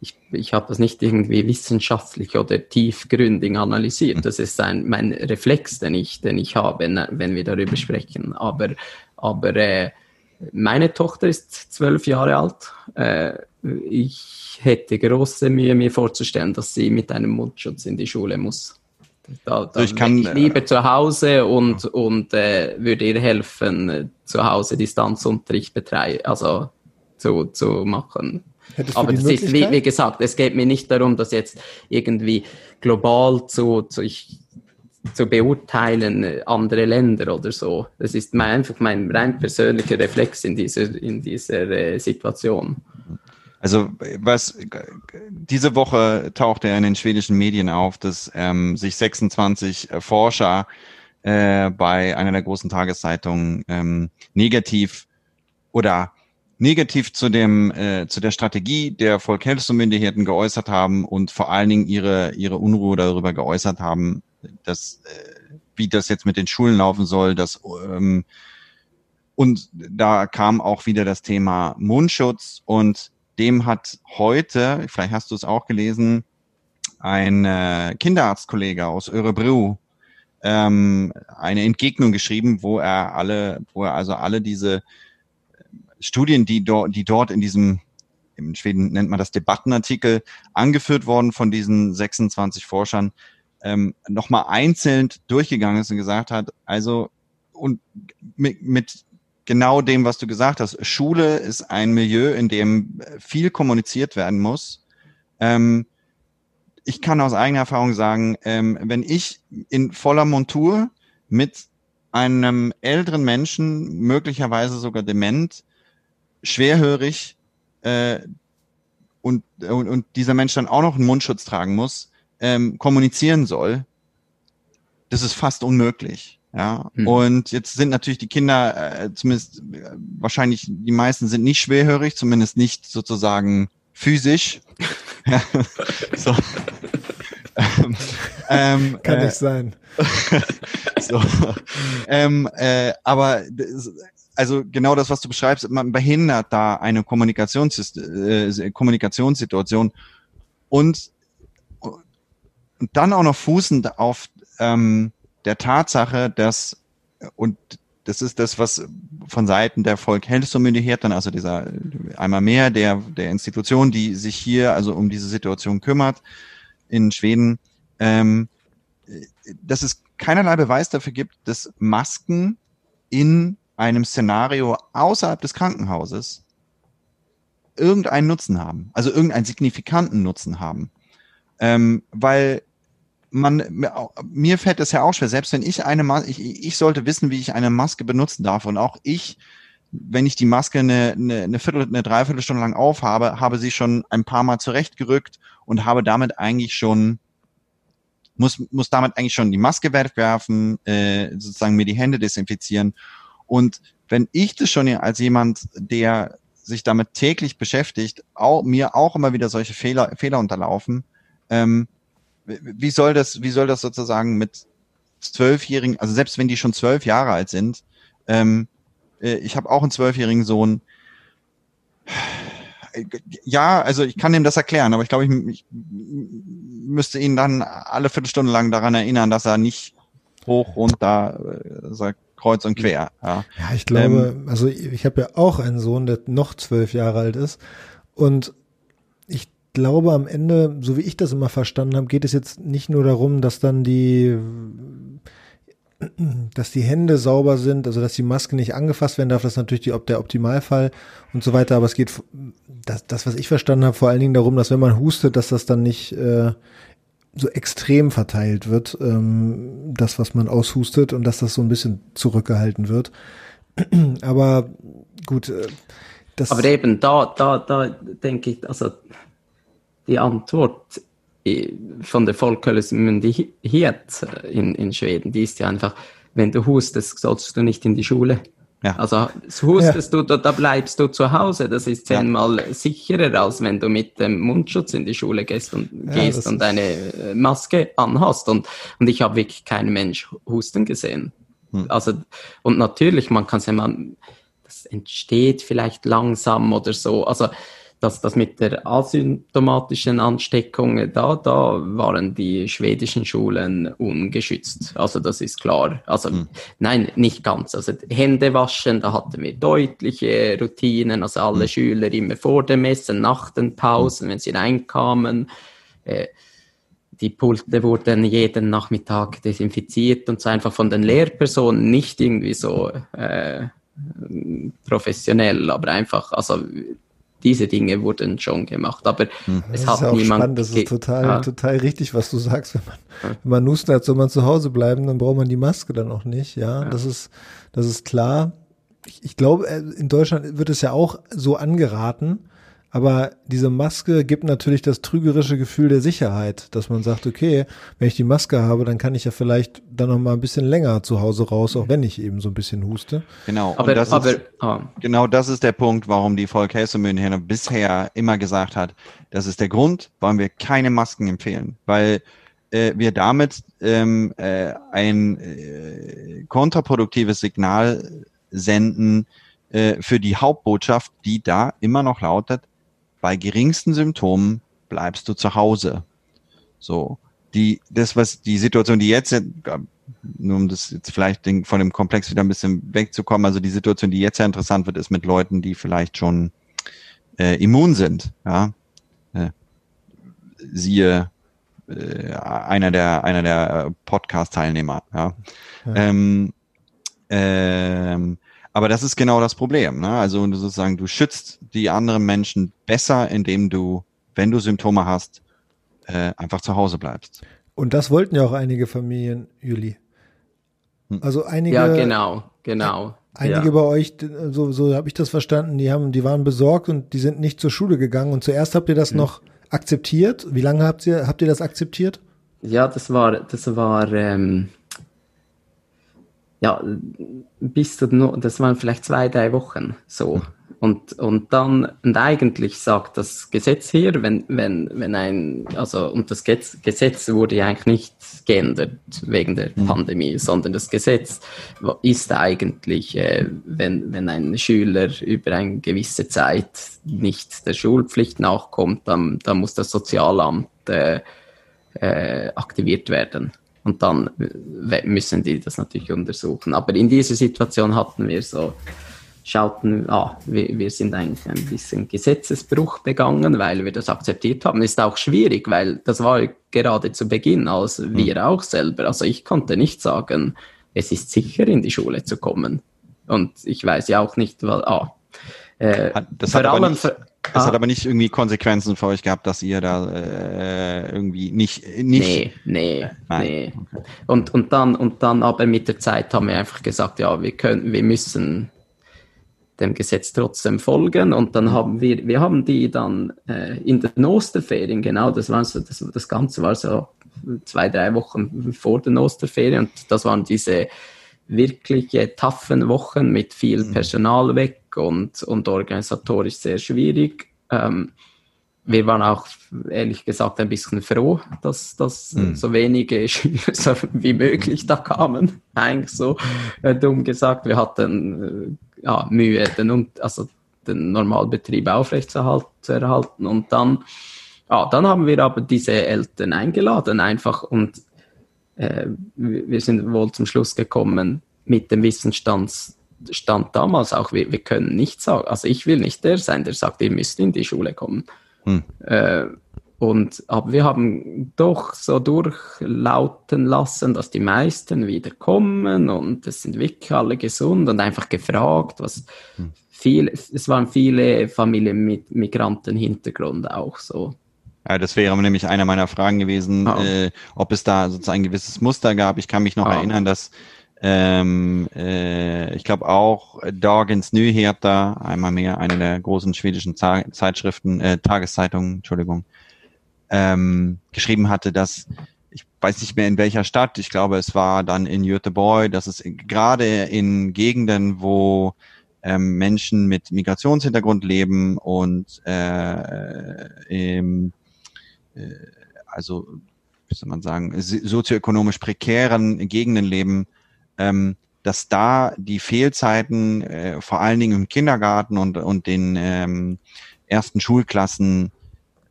ich, ich habe das nicht irgendwie wissenschaftlich oder tiefgründig analysiert. Das ist ein mein Reflex, den ich, den ich habe, wenn, wenn wir darüber sprechen. Aber, aber äh, meine Tochter ist zwölf Jahre alt. Äh, ich hätte große Mühe, mir vorzustellen, dass sie mit einem Mundschutz in die Schule muss. Da, da ich kann ich lieber zu Hause und, und äh, würde ihr helfen, äh, zu Hause Distanzunterricht betreiben, also zu, zu machen. Aber das ist, wie, wie, gesagt, es geht mir nicht darum, dass jetzt irgendwie global zu, zu ich, zu beurteilen äh, andere Länder oder so. Das ist mein, einfach mein rein persönlicher Reflex in dieser, in dieser äh, Situation. Also was diese Woche tauchte er in den schwedischen Medien auf, dass ähm, sich 26 äh, Forscher äh, bei einer der großen Tageszeitungen ähm, negativ oder negativ zu dem äh, zu der Strategie der Volkshelfsmyndigkeiten geäußert haben und vor allen Dingen ihre ihre Unruhe darüber geäußert haben, dass äh, wie das jetzt mit den Schulen laufen soll, dass ähm, und da kam auch wieder das Thema Mundschutz und dem hat heute, vielleicht hast du es auch gelesen, ein äh, Kinderarztkollege aus Örebro ähm, eine Entgegnung geschrieben, wo er alle, wo er also alle diese Studien, die dort, die dort in diesem, in Schweden nennt man das Debattenartikel, angeführt worden von diesen 26 Forschern, ähm, nochmal einzeln durchgegangen ist und gesagt hat, also und mit, mit genau dem, was du gesagt hast. Schule ist ein Milieu, in dem viel kommuniziert werden muss. Ähm, ich kann aus eigener Erfahrung sagen, ähm, wenn ich in voller Montur mit einem älteren Menschen, möglicherweise sogar dement, schwerhörig äh, und, und, und dieser Mensch dann auch noch einen Mundschutz tragen muss, ähm, kommunizieren soll, das ist fast unmöglich. Ja, hm. und jetzt sind natürlich die Kinder, äh, zumindest äh, wahrscheinlich die meisten sind nicht schwerhörig, zumindest nicht sozusagen physisch. *laughs* ja, so. ähm, *laughs* ähm, Kann äh, nicht sein. *laughs* so. ähm, äh, aber also genau das, was du beschreibst, man behindert da eine Kommunikations äh, Kommunikationssituation und, und dann auch noch fußend auf ähm, der Tatsache, dass, und das ist das, was von Seiten der Volk dann also dieser einmal mehr der, der Institution, die sich hier also um diese Situation kümmert in Schweden, ähm, dass es keinerlei Beweis dafür gibt, dass Masken in einem Szenario außerhalb des Krankenhauses irgendeinen Nutzen haben, also irgendeinen signifikanten Nutzen haben. Ähm, weil man, mir fällt es ja auch schwer, selbst wenn ich eine Maske, ich, ich sollte wissen, wie ich eine Maske benutzen darf und auch ich, wenn ich die Maske eine, eine, eine Viertel, eine Dreiviertelstunde lang aufhabe, habe sie schon ein paar Mal zurechtgerückt und habe damit eigentlich schon muss, muss damit eigentlich schon die Maske wegwerfen, äh, sozusagen mir die Hände desinfizieren. Und wenn ich das schon als jemand, der sich damit täglich beschäftigt, auch, mir auch immer wieder solche Fehler, Fehler unterlaufen. Ähm, wie soll das, wie soll das sozusagen mit zwölfjährigen, also selbst wenn die schon zwölf Jahre alt sind, ähm, äh, ich habe auch einen zwölfjährigen Sohn. Ja, also ich kann ihm das erklären, aber ich glaube, ich, ich müsste ihn dann alle Viertelstunde lang daran erinnern, dass er nicht hoch, runter, äh, sagt kreuz und quer. Ja, ja ich glaube, ähm, also ich, ich habe ja auch einen Sohn, der noch zwölf Jahre alt ist und glaube am Ende, so wie ich das immer verstanden habe, geht es jetzt nicht nur darum, dass dann die dass die Hände sauber sind, also dass die Maske nicht angefasst werden darf, das ist natürlich die, der Optimalfall und so weiter, aber es geht, das, das was ich verstanden habe, vor allen Dingen darum, dass wenn man hustet, dass das dann nicht äh, so extrem verteilt wird, ähm, das, was man aushustet und dass das so ein bisschen zurückgehalten wird. Aber gut, äh, das. Aber eben da, da, da denke ich, also die Antwort von der Folkhälsomyndighet in, in Schweden, die ist ja einfach, wenn du hustest, sollst du nicht in die Schule. Ja. Also hustest ja. du, da bleibst du zu Hause. Das ist zehnmal ja. sicherer, als wenn du mit dem Mundschutz in die Schule gehst und ja, gehst und eine äh, Maske anhast. Und, und ich habe wirklich keinen Mensch husten gesehen. Hm. Also, und natürlich, man kann sagen, das entsteht vielleicht langsam oder so. Also dass das mit der asymptomatischen Ansteckung, da, da waren die schwedischen Schulen ungeschützt. Also das ist klar. Also mhm. nein, nicht ganz. Also Hände waschen, da hatten wir deutliche Routinen. Also alle mhm. Schüler immer vor dem Essen, nach den Pausen, mhm. wenn sie reinkamen. Äh, die Pulte wurden jeden Nachmittag desinfiziert und so einfach von den Lehrpersonen nicht irgendwie so äh, professionell, aber einfach, also diese Dinge wurden schon gemacht, aber mhm. es das hat ist niemand. Spannend. Das ist total, ja. total richtig, was du sagst. Wenn man, ja. wenn man Husten hat, soll man zu Hause bleiben, dann braucht man die Maske dann auch nicht. Ja, ja. das ist, das ist klar. Ich, ich glaube, äh, in Deutschland wird es ja auch so angeraten. Aber diese Maske gibt natürlich das trügerische Gefühl der Sicherheit, dass man sagt, okay, wenn ich die Maske habe, dann kann ich ja vielleicht dann noch mal ein bisschen länger zu Hause raus, auch wenn ich eben so ein bisschen huste. Genau. Aber, das aber, ist, oh. genau das ist der Punkt, warum die Volk Hessemünchen bisher immer gesagt hat, das ist der Grund, warum wir keine Masken empfehlen, weil äh, wir damit ähm, äh, ein äh, kontraproduktives Signal senden äh, für die Hauptbotschaft, die da immer noch lautet, bei geringsten Symptomen bleibst du zu Hause. So, die, das, was die Situation, die jetzt, nur um das jetzt vielleicht von dem Komplex wieder ein bisschen wegzukommen, also die Situation, die jetzt ja interessant wird, ist mit Leuten, die vielleicht schon äh, immun sind. Ja, äh, siehe äh, einer der einer der Podcast-Teilnehmer. Ja, ja. Ähm, ähm, aber das ist genau das Problem. Ne? Also sozusagen, du schützt die anderen Menschen besser, indem du, wenn du Symptome hast, äh, einfach zu Hause bleibst. Und das wollten ja auch einige Familien, Juli. Hm. Also einige. Ja, genau, genau. Einige ja. bei euch, so, so habe ich das verstanden, die haben, die waren besorgt und die sind nicht zur Schule gegangen. Und zuerst habt ihr das hm. noch akzeptiert. Wie lange habt ihr, habt ihr das akzeptiert? Ja, das war, das war ähm, ja, bis zu, das waren vielleicht zwei, drei Wochen so. Und, und dann, und eigentlich sagt das Gesetz hier, wenn, wenn, wenn ein, also, und das Gesetz wurde ja eigentlich nicht geändert wegen der mhm. Pandemie, sondern das Gesetz ist eigentlich, äh, wenn, wenn ein Schüler über eine gewisse Zeit nicht der Schulpflicht nachkommt, dann, dann muss das Sozialamt äh, äh, aktiviert werden. Und dann müssen die das natürlich untersuchen. Aber in dieser Situation hatten wir so, schauten, ah, wir, wir sind eigentlich ein bisschen Gesetzesbruch begangen, weil wir das akzeptiert haben. Ist auch schwierig, weil das war gerade zu Beginn, als wir mhm. auch selber. Also ich konnte nicht sagen, es ist sicher in die Schule zu kommen. Und ich weiß ja auch nicht, weil, ah, äh, das vor allem, nicht, das ah. hat aber nicht irgendwie Konsequenzen für euch gehabt, dass ihr da äh, irgendwie nicht, nicht. Nee, nee, Nein. nee. Okay. Und, und dann, und dann aber mit der Zeit haben wir einfach gesagt, ja, wir können, wir müssen dem Gesetz trotzdem folgen. Und dann haben wir, wir haben die dann äh, in den Osterferien, genau, das war so, das, das Ganze war so zwei, drei Wochen vor den Osterferien und das waren diese wirkliche taffen Wochen mit viel mhm. Personal weg und, und organisatorisch sehr schwierig. Ähm, wir waren auch ehrlich gesagt ein bisschen froh, dass, dass mhm. so wenige *laughs* Schüler wie möglich da kamen. Eigentlich so äh, dumm gesagt. Wir hatten äh, ja, Mühe, den, also den Normalbetrieb aufrechtzuerhalten. Und dann, ja, dann haben wir aber diese Eltern eingeladen einfach und äh, wir sind wohl zum Schluss gekommen mit dem Wissensstand stand damals auch, wir, wir können nicht sagen, also ich will nicht der sein, der sagt, ihr müsst in die Schule kommen. Hm. Äh, und aber wir haben doch so durchlauten lassen, dass die meisten wieder kommen und es sind wirklich alle gesund und einfach gefragt, was hm. viel, es waren viele Familien mit Migrantenhintergrund auch so. Ja, das wäre nämlich einer meiner Fragen gewesen, ah. äh, ob es da sozusagen ein gewisses Muster gab. Ich kann mich noch ah. erinnern, dass ähm, äh, ich glaube auch Dagens Nyheter, einmal mehr, eine der großen schwedischen Zeitschriften, äh, Tageszeitungen, Entschuldigung, ähm, geschrieben hatte, dass ich weiß nicht mehr in welcher Stadt, ich glaube es war dann in Göteborg, dass es gerade in Gegenden, wo ähm, Menschen mit Migrationshintergrund leben und äh, im, äh, also wie soll man sagen, sozioökonomisch prekären Gegenden leben, ähm, dass da die Fehlzeiten äh, vor allen Dingen im Kindergarten und, und den ähm, ersten Schulklassen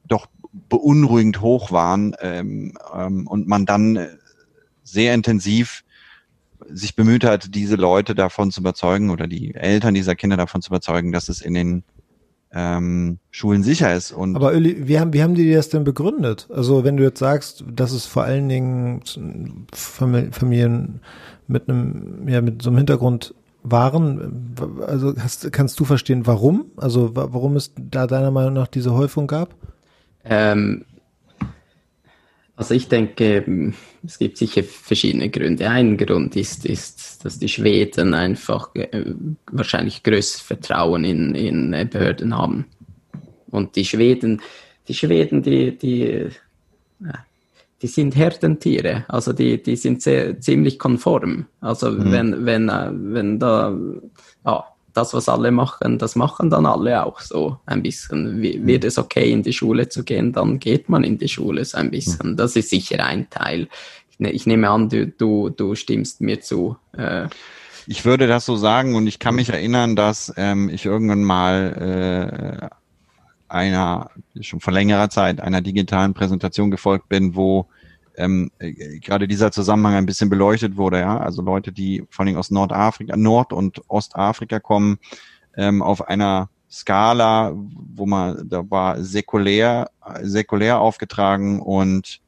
doch beunruhigend hoch waren ähm, ähm, und man dann sehr intensiv sich bemüht hat, diese Leute davon zu überzeugen oder die Eltern dieser Kinder davon zu überzeugen, dass es in den ähm, Schulen sicher ist. Und Aber Öli, wie haben, wie haben die das denn begründet? Also wenn du jetzt sagst, dass es vor allen Dingen Familien mit einem, ja, mit so einem Hintergrund waren, also hast, kannst du verstehen, warum? Also warum es da deiner Meinung nach diese Häufung gab? Ähm, also ich denke, es gibt sicher verschiedene Gründe. Ein Grund ist, ist dass die Schweden einfach äh, wahrscheinlich größtes Vertrauen in, in Behörden haben. Und die Schweden, die Schweden, die, die, die sind Herdentiere, also die, die sind sehr, ziemlich konform. Also mhm. wenn, wenn, äh, wenn da, ja, das, was alle machen, das machen dann alle auch so ein bisschen. Mhm. Wird es okay, in die Schule zu gehen, dann geht man in die Schule so ein bisschen. Mhm. Das ist sicher ein Teil. Ne, ich nehme an, du, du, du stimmst mir zu. Äh, ich würde das so sagen und ich kann mich erinnern, dass ähm, ich irgendwann mal äh, einer, schon vor längerer Zeit, einer digitalen Präsentation gefolgt bin, wo ähm, äh, gerade dieser Zusammenhang ein bisschen beleuchtet wurde, ja, also Leute, die vor allem aus Nordafrika, Nord- und Ostafrika kommen, ähm, auf einer Skala, wo man, da war säkulär, säkulär aufgetragen und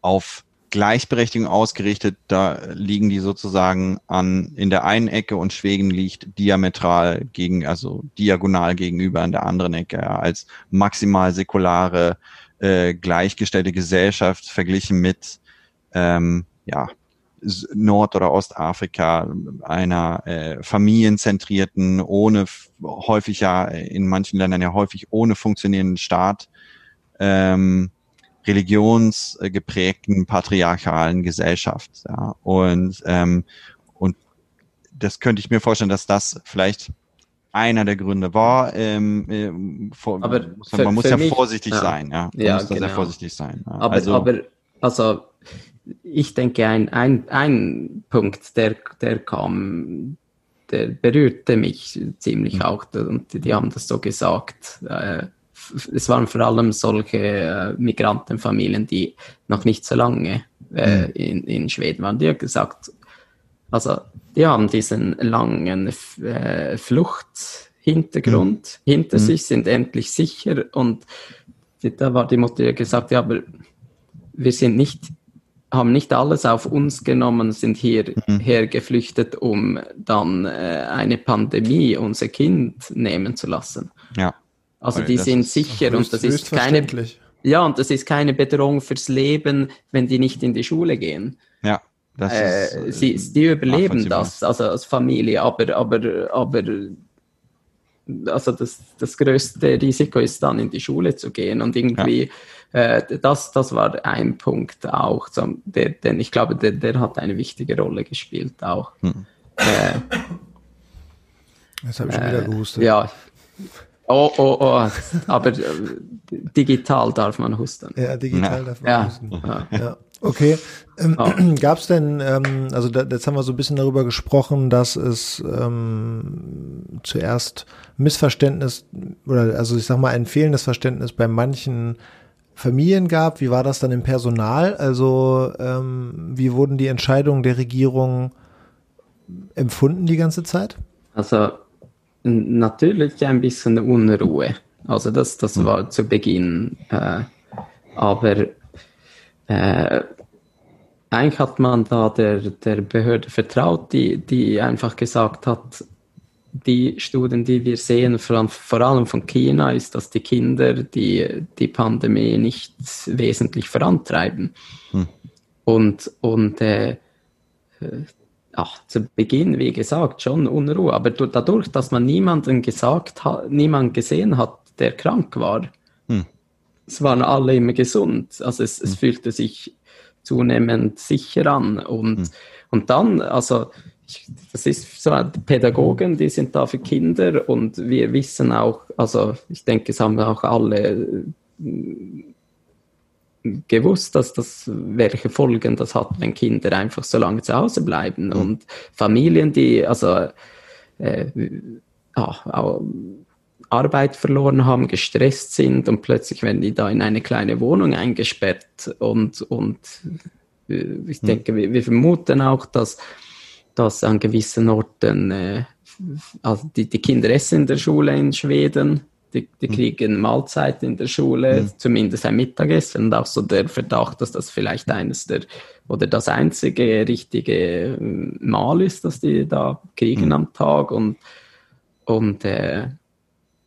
auf Gleichberechtigung ausgerichtet, da liegen die sozusagen an in der einen Ecke und Schweden liegt diametral gegen, also diagonal gegenüber in der anderen Ecke, ja, als maximal säkulare äh, gleichgestellte Gesellschaft verglichen mit ähm, ja, Nord- oder Ostafrika, einer äh, familienzentrierten, ohne häufig ja in manchen Ländern ja häufig ohne funktionierenden Staat, ähm, religionsgeprägten patriarchalen Gesellschaft. Ja. Und, ähm, und das könnte ich mir vorstellen, dass das vielleicht einer der Gründe war. Ähm, äh, vor, aber muss man, man muss ja mich, vorsichtig ja. sein, ja. Man ja, muss genau. sehr vorsichtig sein. Ja. Aber, also, aber also ich denke, ein, ein, ein Punkt, der, der kam, der berührte mich ziemlich mhm. auch und die, die haben das so gesagt. Äh, es waren vor allem solche äh, Migrantenfamilien, die noch nicht so lange äh, mhm. in, in Schweden waren. Die haben gesagt, also die haben diesen langen äh, Fluchthintergrund mhm. hinter mhm. sich, sind endlich sicher und da war die Mutter gesagt, ja, aber wir sind nicht, haben nicht alles auf uns genommen, sind hierher mhm. geflüchtet, um dann äh, eine Pandemie unser Kind nehmen zu lassen. Ja. Also die sind sicher und das ist keine, ja, und das ist keine Bedrohung fürs Leben, wenn die nicht in die Schule gehen. Ja. Das äh, ist, sie, die überleben das, also als Familie, aber, aber, aber also das, das größte Risiko ist dann in die Schule zu gehen und irgendwie, ja. äh, das, das war ein Punkt auch, so, der, denn ich glaube, der, der hat eine wichtige Rolle gespielt auch. Hm. Äh, Jetzt habe ich schon wieder äh, gehustet. Ja. Oh, oh, oh. Aber äh, digital darf man husten. Ja, digital ja. darf man ja. husten. Ja. ja. Okay. Ähm, oh. Gab es denn, ähm, also da, jetzt haben wir so ein bisschen darüber gesprochen, dass es ähm, zuerst Missverständnis oder also ich sag mal ein fehlendes Verständnis bei manchen Familien gab. Wie war das dann im Personal? Also ähm, wie wurden die Entscheidungen der Regierung empfunden die ganze Zeit? Also natürlich ein bisschen Unruhe. Also das, das hm. war zu Beginn. Äh, aber äh, eigentlich hat man da der, der Behörde vertraut, die, die einfach gesagt hat, die Studien, die wir sehen, vor allem, vor allem von China, ist, dass die Kinder die, die Pandemie nicht wesentlich vorantreiben. Hm. Und, und äh, ach, zu Beginn, wie gesagt, schon Unruhe. Aber dadurch, dass man niemanden gesagt hat, niemand gesehen hat, der krank war, hm. es waren alle immer gesund. Also es, es hm. fühlte sich zunehmend sicher an. Und, hm. und dann, also ich, das ist so, die Pädagogen, die sind da für Kinder und wir wissen auch, also ich denke, es haben auch alle gewusst, dass das, welche Folgen das hat, wenn Kinder einfach so lange zu Hause bleiben mhm. und Familien, die also äh, ja, Arbeit verloren haben, gestresst sind und plötzlich werden die da in eine kleine Wohnung eingesperrt und, und äh, ich mhm. denke, wir, wir, vermuten auch, dass, dass an gewissen Orten äh, also die, die Kinder essen in der Schule in Schweden die, die hm. kriegen Mahlzeit in der Schule, mhm. zumindest ein Mittagessen und auch so der Verdacht, dass das vielleicht eines der oder das einzige richtige hm, Mahl ist, das die da kriegen mhm. am Tag und, und äh,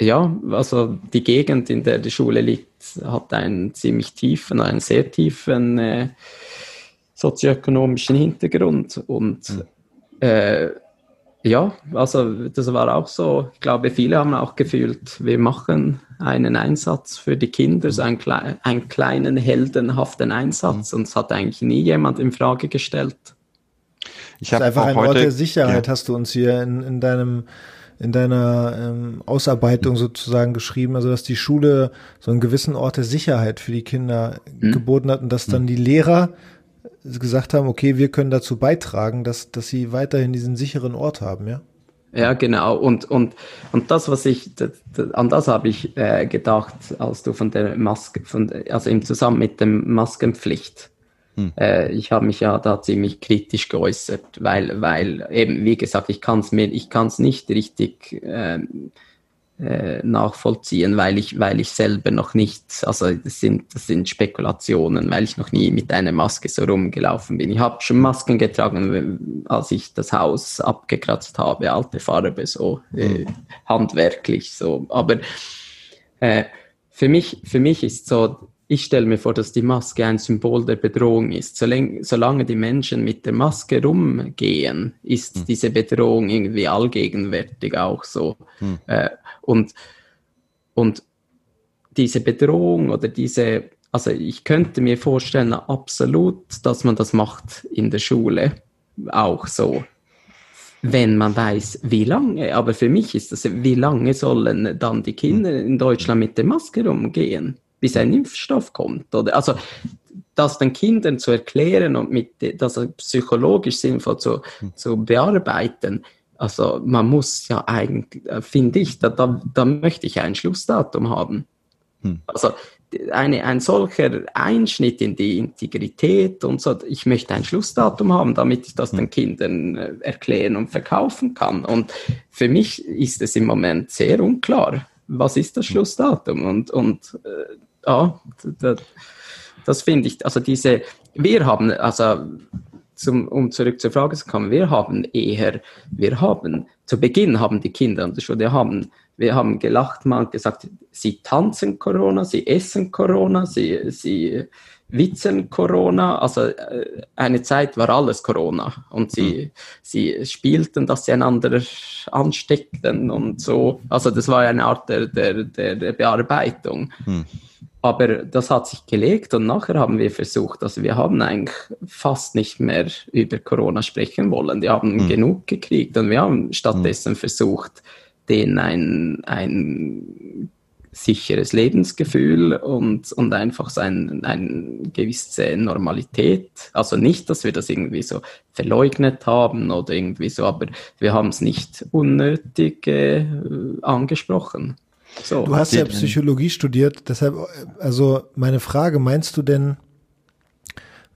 ja, also die Gegend, in der die Schule liegt, hat einen ziemlich tiefen, einen sehr tiefen äh, sozioökonomischen Hintergrund und mhm. äh, ja, also das war auch so. Ich glaube, viele haben auch gefühlt, wir machen einen Einsatz für die Kinder, so einen, Kle einen kleinen heldenhaften Einsatz. Mhm. Und es hat eigentlich nie jemand in Frage gestellt. Ich habe einfach ein heute, Ort der Sicherheit, ja. hast du uns hier in, in deinem in deiner ähm, Ausarbeitung sozusagen geschrieben, also dass die Schule so einen gewissen Ort der Sicherheit für die Kinder mhm. geboten hat und dass dann mhm. die Lehrer gesagt haben, okay, wir können dazu beitragen, dass, dass sie weiterhin diesen sicheren Ort haben, ja? Ja, genau. Und, und, und das, was ich, das, das, an das habe ich äh, gedacht, als du von der Maske, von, also im Zusammen mit dem Maskenpflicht. Hm. Äh, ich habe mich ja da ziemlich kritisch geäußert, weil, weil eben, wie gesagt, ich kann es mir, ich kann es nicht richtig äh, äh, nachvollziehen, weil ich, weil ich selber noch nicht, also das sind, das sind Spekulationen, weil ich noch nie mit einer Maske so rumgelaufen bin. Ich habe schon Masken getragen, als ich das Haus abgekratzt habe, alte Farbe, so äh, hm. handwerklich so. Aber äh, für mich, für mich ist so, ich stelle mir vor, dass die Maske ein Symbol der Bedrohung ist. Solange, solange die Menschen mit der Maske rumgehen, ist hm. diese Bedrohung irgendwie allgegenwärtig auch so. Hm. Äh, und, und diese Bedrohung oder diese, also ich könnte mir vorstellen, absolut, dass man das macht in der Schule auch so, wenn man weiß, wie lange. Aber für mich ist das, wie lange sollen dann die Kinder in Deutschland mit der Maske rumgehen, bis ein Impfstoff kommt? Oder, also, das den Kindern zu erklären und mit das psychologisch sinnvoll zu, zu bearbeiten, also man muss ja eigentlich, finde ich, da, da, da möchte ich ein Schlussdatum haben. Hm. Also eine, ein solcher Einschnitt in die Integrität und so, ich möchte ein Schlussdatum haben, damit ich das hm. den Kindern äh, erklären und verkaufen kann. Und für mich ist es im Moment sehr unklar, was ist das hm. Schlussdatum? Und, und äh, ja, das, das finde ich, also diese, wir haben, also zum, um zurück zur Frage zu kommen, wir haben eher, wir haben, zu Beginn haben die Kinder an der Schule, haben, wir haben gelacht, man hat gesagt, sie tanzen Corona, sie essen Corona, sie, sie witzen Corona, also äh, eine Zeit war alles Corona und sie, mhm. sie spielten, dass sie einander ansteckten und so, also das war eine Art der, der, der Bearbeitung. Mhm. Aber das hat sich gelegt und nachher haben wir versucht, also wir haben eigentlich fast nicht mehr über Corona sprechen wollen. Wir haben mhm. genug gekriegt und wir haben stattdessen mhm. versucht, denen ein, ein sicheres Lebensgefühl und, und einfach ein, eine gewisse Normalität. Also nicht, dass wir das irgendwie so verleugnet haben oder irgendwie so, aber wir haben es nicht unnötig äh, angesprochen. So, du hast ja Psychologie studiert, deshalb, also meine Frage, meinst du denn,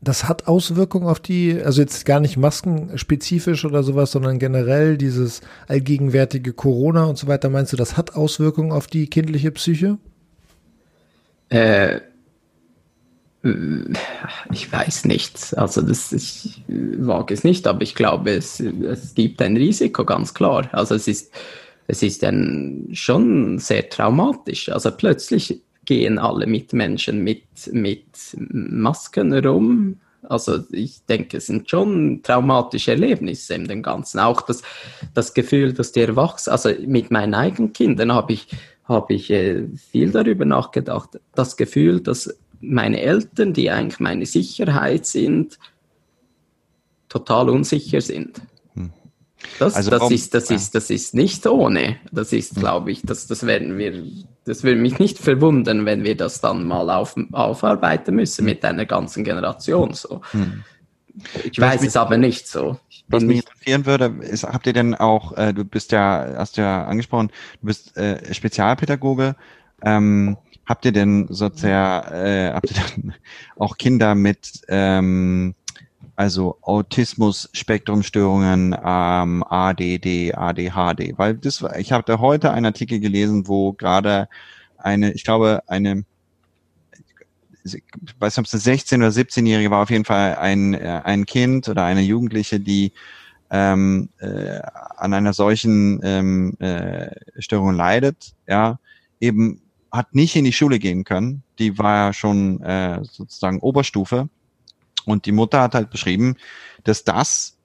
das hat Auswirkungen auf die, also jetzt gar nicht maskenspezifisch oder sowas, sondern generell dieses allgegenwärtige Corona und so weiter, meinst du, das hat Auswirkungen auf die kindliche Psyche? Äh, ich weiß nicht. Also das, ich wage es nicht, aber ich glaube, es, es gibt ein Risiko, ganz klar. Also es ist, es ist dann schon sehr traumatisch. Also plötzlich gehen alle Mitmenschen mit, mit Masken rum. Also ich denke, es sind schon traumatische Erlebnisse in dem Ganzen. Auch das, das Gefühl, dass die Erwachsenen, also mit meinen eigenen Kindern habe ich, habe ich äh, viel darüber nachgedacht. Das Gefühl, dass meine Eltern, die eigentlich meine Sicherheit sind, total unsicher sind. Das, also das, warum, ist, das, ja. ist, das ist nicht ohne. Das ist, glaube ich, das, das werden wir, das würde mich nicht verwundern, wenn wir das dann mal auf, aufarbeiten müssen mit einer ganzen Generation. So. Hm. Ich weiß mich, es aber nicht so. Was mich interessieren würde, ist, habt ihr denn auch, äh, du bist ja, hast ja angesprochen, du bist äh, Spezialpädagoge. Ähm, habt ihr denn sozusagen, äh, habt ihr dann *laughs* auch Kinder mit ähm, also Autismus, Spektrumstörungen, ähm, ADD, ADHD, weil das ich habe heute einen Artikel gelesen, wo gerade eine, ich glaube, eine, ich weiß nicht, ob es eine 16- oder 17-Jährige war, auf jeden Fall ein, äh, ein Kind oder eine Jugendliche, die ähm, äh, an einer solchen ähm, äh, Störung leidet, ja, eben hat nicht in die Schule gehen können. Die war ja schon äh, sozusagen Oberstufe und die Mutter hat halt beschrieben, dass das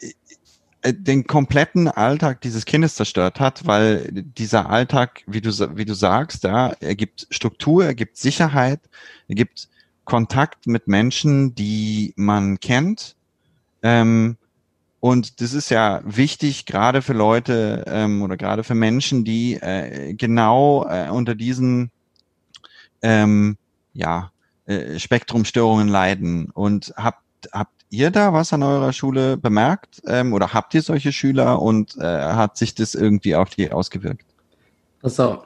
äh, den kompletten Alltag dieses Kindes zerstört hat, weil dieser Alltag, wie du, wie du sagst, ja, er gibt Struktur, er gibt Sicherheit, er gibt Kontakt mit Menschen, die man kennt. Ähm, und das ist ja wichtig, gerade für Leute ähm, oder gerade für Menschen, die äh, genau äh, unter diesen ähm, ja, äh, Spektrumstörungen leiden. Und habt, habt ihr da was an eurer Schule bemerkt ähm, oder habt ihr solche Schüler und äh, hat sich das irgendwie auf die ausgewirkt? Also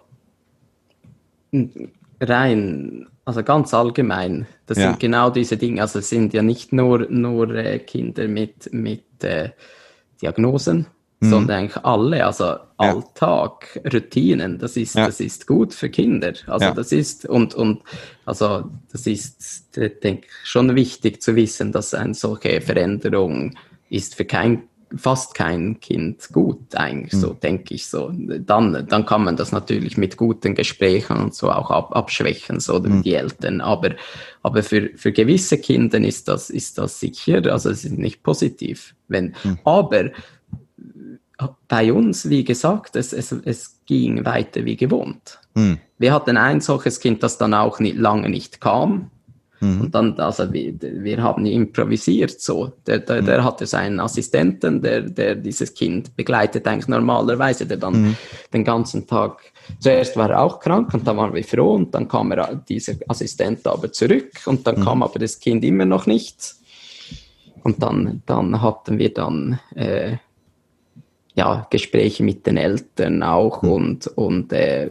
rein, also ganz allgemein, das ja. sind genau diese Dinge. Also es sind ja nicht nur, nur äh, Kinder mit, mit äh, Diagnosen, mhm. sondern eigentlich alle, also ja. Alltag, Routinen, das ist, ja. das ist gut für Kinder. Also ja. das ist, und, und, also das ist, denke ich, schon wichtig zu wissen, dass eine solche Veränderung ist für kein fast kein Kind gut, eigentlich, mhm. so denke ich so. Dann, dann kann man das natürlich mit guten Gesprächen und so auch ab, abschwächen, so mhm. die Eltern. Aber, aber für, für gewisse Kinder ist das, ist das sicher, also es ist nicht positiv. Wenn, mhm. Aber bei uns, wie gesagt, es, es, es ging weiter wie gewohnt. Hm. Wir hatten ein solches Kind, das dann auch nicht, lange nicht kam. Mhm. Und dann, also wir, wir haben improvisiert so. Der, der, mhm. der hatte seinen Assistenten, der, der dieses Kind begleitet eigentlich normalerweise, der dann mhm. den ganzen Tag, zuerst war er auch krank und dann waren wir froh und dann kam er, dieser Assistent aber zurück und dann mhm. kam aber das Kind immer noch nicht. Und dann, dann hatten wir dann äh, ja, Gespräche mit den Eltern auch mhm. und, und, äh,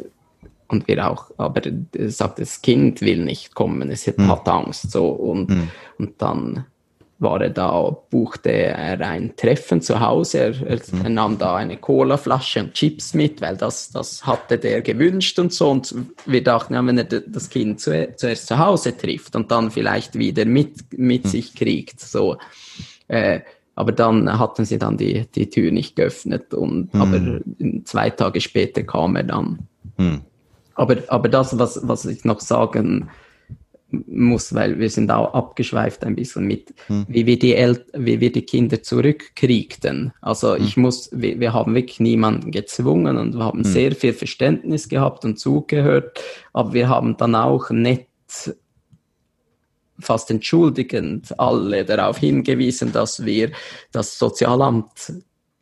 und wir auch, aber sagt, das Kind will nicht kommen, es hat, mhm. hat Angst so und, mhm. und dann war er da, buchte er ein Treffen zu Hause, er, er mhm. nahm da eine Colaflasche und Chips mit, weil das, das hatte der gewünscht und so und wir dachten, ja, wenn er das Kind zu, zuerst zu Hause trifft und dann vielleicht wieder mit, mit mhm. sich kriegt, so, äh, aber dann hatten sie dann die, die Tür nicht geöffnet und hm. aber zwei Tage später kam er dann. Hm. Aber, aber das, was, was ich noch sagen muss, weil wir sind auch abgeschweift ein bisschen mit, hm. wie, wir die El wie wir die Kinder zurückkriegten. Also hm. ich muss, wir, wir, haben wirklich niemanden gezwungen und wir haben hm. sehr viel Verständnis gehabt und zugehört, aber wir haben dann auch nicht fast entschuldigend alle darauf hingewiesen, dass wir das Sozialamt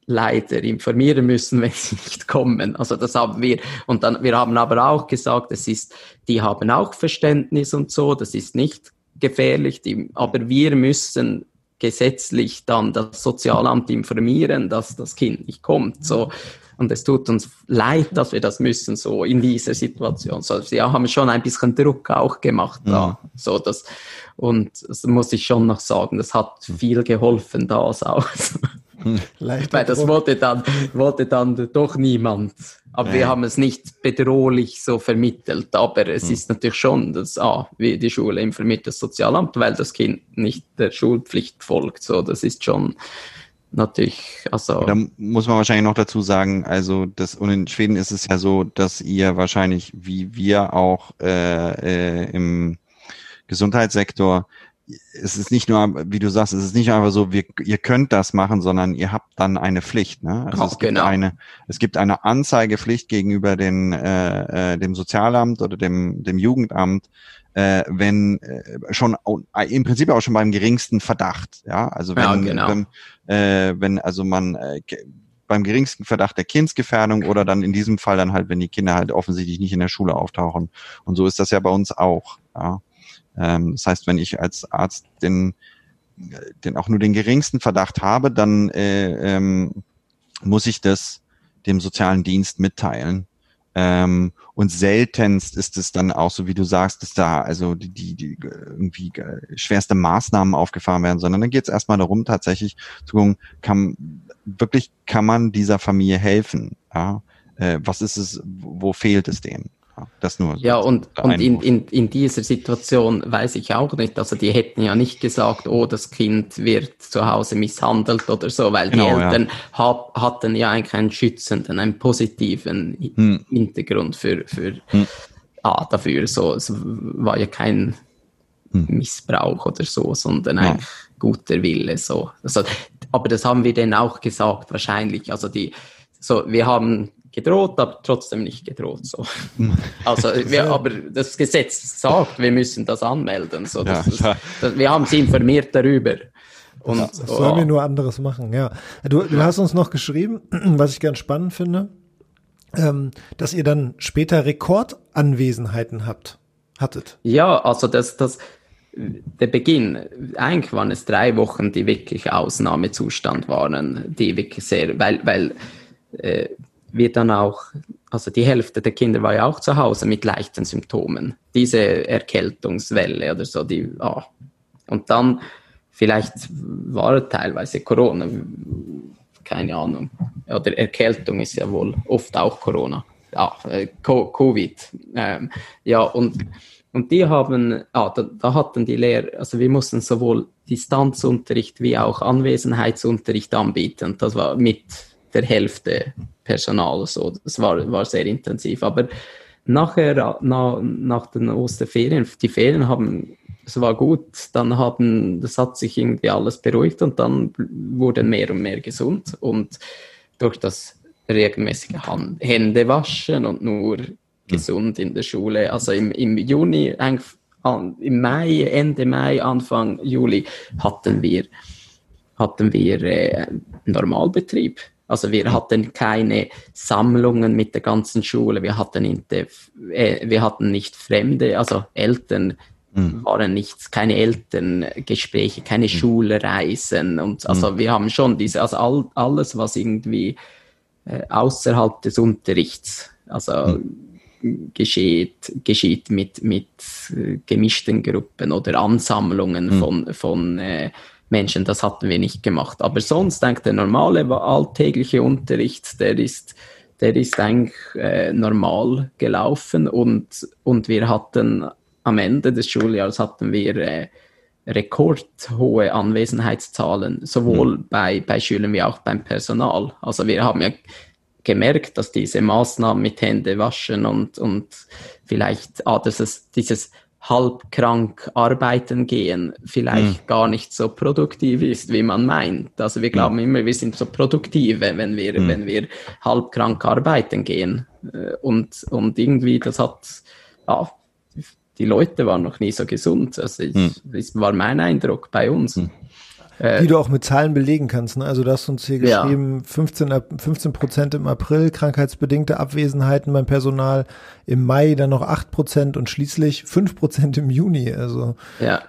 leider informieren müssen, *laughs* wenn sie nicht kommen. Also das haben wir. Und dann, wir haben aber auch gesagt, es ist, die haben auch Verständnis und so, das ist nicht gefährlich, die, aber wir müssen gesetzlich dann das Sozialamt informieren, dass das Kind nicht kommt. So. Und es tut uns leid, dass wir das müssen, so in dieser Situation. So, sie haben schon ein bisschen Druck auch gemacht da. Mhm. So, das, und das muss ich schon noch sagen, das hat viel geholfen, das auch. *laughs* Weil das wollte dann, wollte dann doch niemand. Aber ja. wir haben es nicht bedrohlich so vermittelt. Aber es hm. ist natürlich schon, dass ah, wie die Schule informiert das Sozialamt, weil das Kind nicht der Schulpflicht folgt. So, das ist schon natürlich, also. Da muss man wahrscheinlich noch dazu sagen, also das, und in Schweden ist es ja so, dass ihr wahrscheinlich, wie wir auch äh, äh, im Gesundheitssektor es ist nicht nur, wie du sagst, es ist nicht einfach so, wir, ihr könnt das machen, sondern ihr habt dann eine Pflicht. Ne? Also oh, es gibt genau. eine, es gibt eine Anzeigepflicht gegenüber den, äh, äh, dem Sozialamt oder dem, dem Jugendamt, äh, wenn äh, schon äh, im Prinzip auch schon beim geringsten Verdacht. Ja, also wenn, ja, genau. wenn, äh, wenn also man äh, beim geringsten Verdacht der Kindsgefährdung oder dann in diesem Fall dann halt, wenn die Kinder halt offensichtlich nicht in der Schule auftauchen. Und so ist das ja bei uns auch. Ja. Ähm, das heißt, wenn ich als Arzt den, den auch nur den geringsten Verdacht habe, dann äh, ähm, muss ich das dem sozialen Dienst mitteilen. Ähm, und seltenst ist es dann auch so, wie du sagst, dass da also die, die, die irgendwie schwerste Maßnahmen aufgefahren werden, sondern dann geht es erstmal darum, tatsächlich zu gucken, kann wirklich kann man dieser Familie helfen? Ja? Äh, was ist es, wo fehlt es denen? Das nur. Ja, und, und in, in, in dieser Situation weiß ich auch nicht, also die hätten ja nicht gesagt, oh, das Kind wird zu Hause misshandelt oder so, weil genau, die Eltern ja. hab, hatten ja eigentlich einen schützenden, einen positiven hm. Hintergrund für, für hm. ah, dafür. So, es war ja kein hm. Missbrauch oder so, sondern ja. eigentlich guter Wille. So. Also, aber das haben wir denen auch gesagt, wahrscheinlich. Also die, so, wir haben gedroht, aber trotzdem nicht gedroht. So. *laughs* Also, wir, aber das Gesetz sagt, wir müssen das anmelden. So, das, ja, das, wir haben sie informiert darüber. Und, ja, was sollen oh. wir nur anderes machen? Ja, du, du hast uns noch geschrieben, *clears throat* was ich ganz spannend finde, ähm, dass ihr dann später Rekordanwesenheiten habt, hattet. Ja, also das, das, der Beginn, eigentlich waren es drei Wochen, die wirklich Ausnahmezustand waren, die wirklich sehr, weil, weil äh, wir dann auch, also die Hälfte der Kinder war ja auch zu Hause mit leichten Symptomen. Diese Erkältungswelle oder so, die, ah. Und dann, vielleicht war teilweise Corona, keine Ahnung. Oder Erkältung ist ja wohl oft auch Corona. Ja, äh, Covid. Ähm, ja, und, und die haben, ah, da, da hatten die Lehrer, also wir mussten sowohl Distanzunterricht wie auch Anwesenheitsunterricht anbieten. Das war mit der Hälfte Personal. So. Das war, war sehr intensiv. Aber nachher, na, nach den Osterferien, die Ferien haben, es war gut, dann haben, das hat sich irgendwie alles beruhigt und dann wurden mehr und mehr gesund. Und durch das regelmäßige Hände waschen und nur gesund in der Schule. Also im, im Juni, im Mai, Ende Mai, Anfang Juli hatten wir, hatten wir äh, Normalbetrieb. Also wir hatten keine Sammlungen mit der ganzen Schule, wir hatten nicht, äh, wir hatten nicht Fremde, also Eltern mhm. waren nichts, keine Elterngespräche, keine mhm. Schulreisen und mhm. also wir haben schon diese, also all, alles, was irgendwie äh, außerhalb des Unterrichts, also mhm. geschieht, geschieht mit, mit äh, gemischten Gruppen oder Ansammlungen mhm. von, von äh, Menschen, das hatten wir nicht gemacht. Aber sonst, denke der normale alltägliche Unterricht, der ist, der ist eigentlich äh, normal gelaufen und, und wir hatten am Ende des Schuljahres hatten wir äh, rekordhohe Anwesenheitszahlen, sowohl mhm. bei, bei Schülern wie auch beim Personal. Also wir haben ja gemerkt, dass diese Maßnahmen mit Hände waschen und, und vielleicht ah, das ist, dieses halb krank arbeiten gehen vielleicht mhm. gar nicht so produktiv ist, wie man meint. Also wir glauben mhm. immer, wir sind so produktiv, wenn wir, mhm. wenn wir halb krank arbeiten gehen. Äh, und, und irgendwie, das hat, ja, die Leute waren noch nie so gesund. Also ich, hm. das war mein Eindruck bei uns. Äh, die du auch mit Zahlen belegen kannst. Ne? Also du hast uns hier geschrieben, ja. 15, 15 Prozent im April, krankheitsbedingte Abwesenheiten beim Personal, im Mai dann noch 8 Prozent und schließlich 5 Prozent im Juni. Also ja.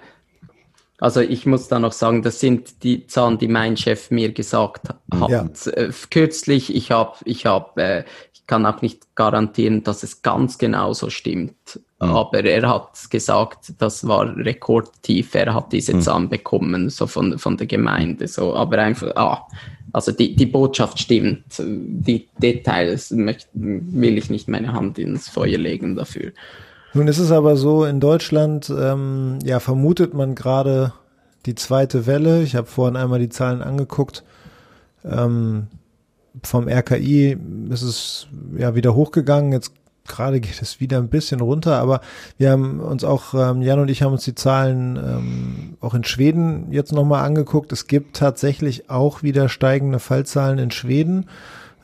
Also ich muss da noch sagen, das sind die Zahlen, die mein Chef mir gesagt hat. Ja. Äh, kürzlich, ich habe, ich habe, äh, kann auch nicht garantieren, dass es ganz genau so stimmt. Mhm. Aber er hat gesagt, das war rekordtief. Er hat diese mhm. Zahlen bekommen, so von, von der Gemeinde. So, aber einfach, ah, also die, die Botschaft stimmt. Die Details möchte, will ich nicht meine Hand ins Feuer legen dafür. Nun ist es aber so, in Deutschland, ähm, ja, vermutet man gerade die zweite Welle. Ich habe vorhin einmal die Zahlen angeguckt. Ähm, vom RKI ist es ja wieder hochgegangen. Jetzt gerade geht es wieder ein bisschen runter, aber wir haben uns auch, ähm, Jan und ich haben uns die Zahlen ähm, auch in Schweden jetzt nochmal angeguckt. Es gibt tatsächlich auch wieder steigende Fallzahlen in Schweden,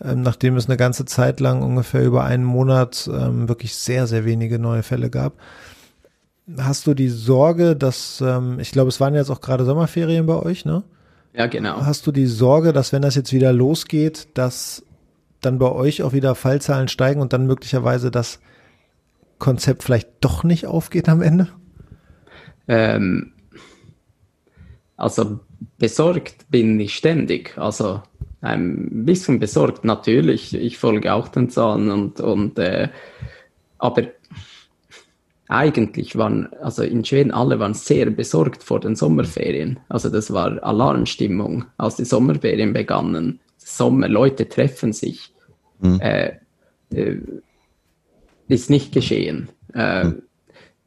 ähm, nachdem es eine ganze Zeit lang ungefähr über einen Monat ähm, wirklich sehr, sehr wenige neue Fälle gab. Hast du die Sorge, dass, ähm, ich glaube, es waren jetzt auch gerade Sommerferien bei euch, ne? Ja, genau. Hast du die Sorge, dass wenn das jetzt wieder losgeht, dass dann bei euch auch wieder Fallzahlen steigen und dann möglicherweise das Konzept vielleicht doch nicht aufgeht am Ende? Ähm, also besorgt bin ich ständig. Also ein bisschen besorgt natürlich. Ich folge auch den Zahlen und, und äh, aber eigentlich waren, also in Schweden alle waren sehr besorgt vor den Sommerferien. Also das war Alarmstimmung, als die Sommerferien begannen. Sommer, Leute treffen sich mhm. äh, äh, ist nicht geschehen. Äh, mhm.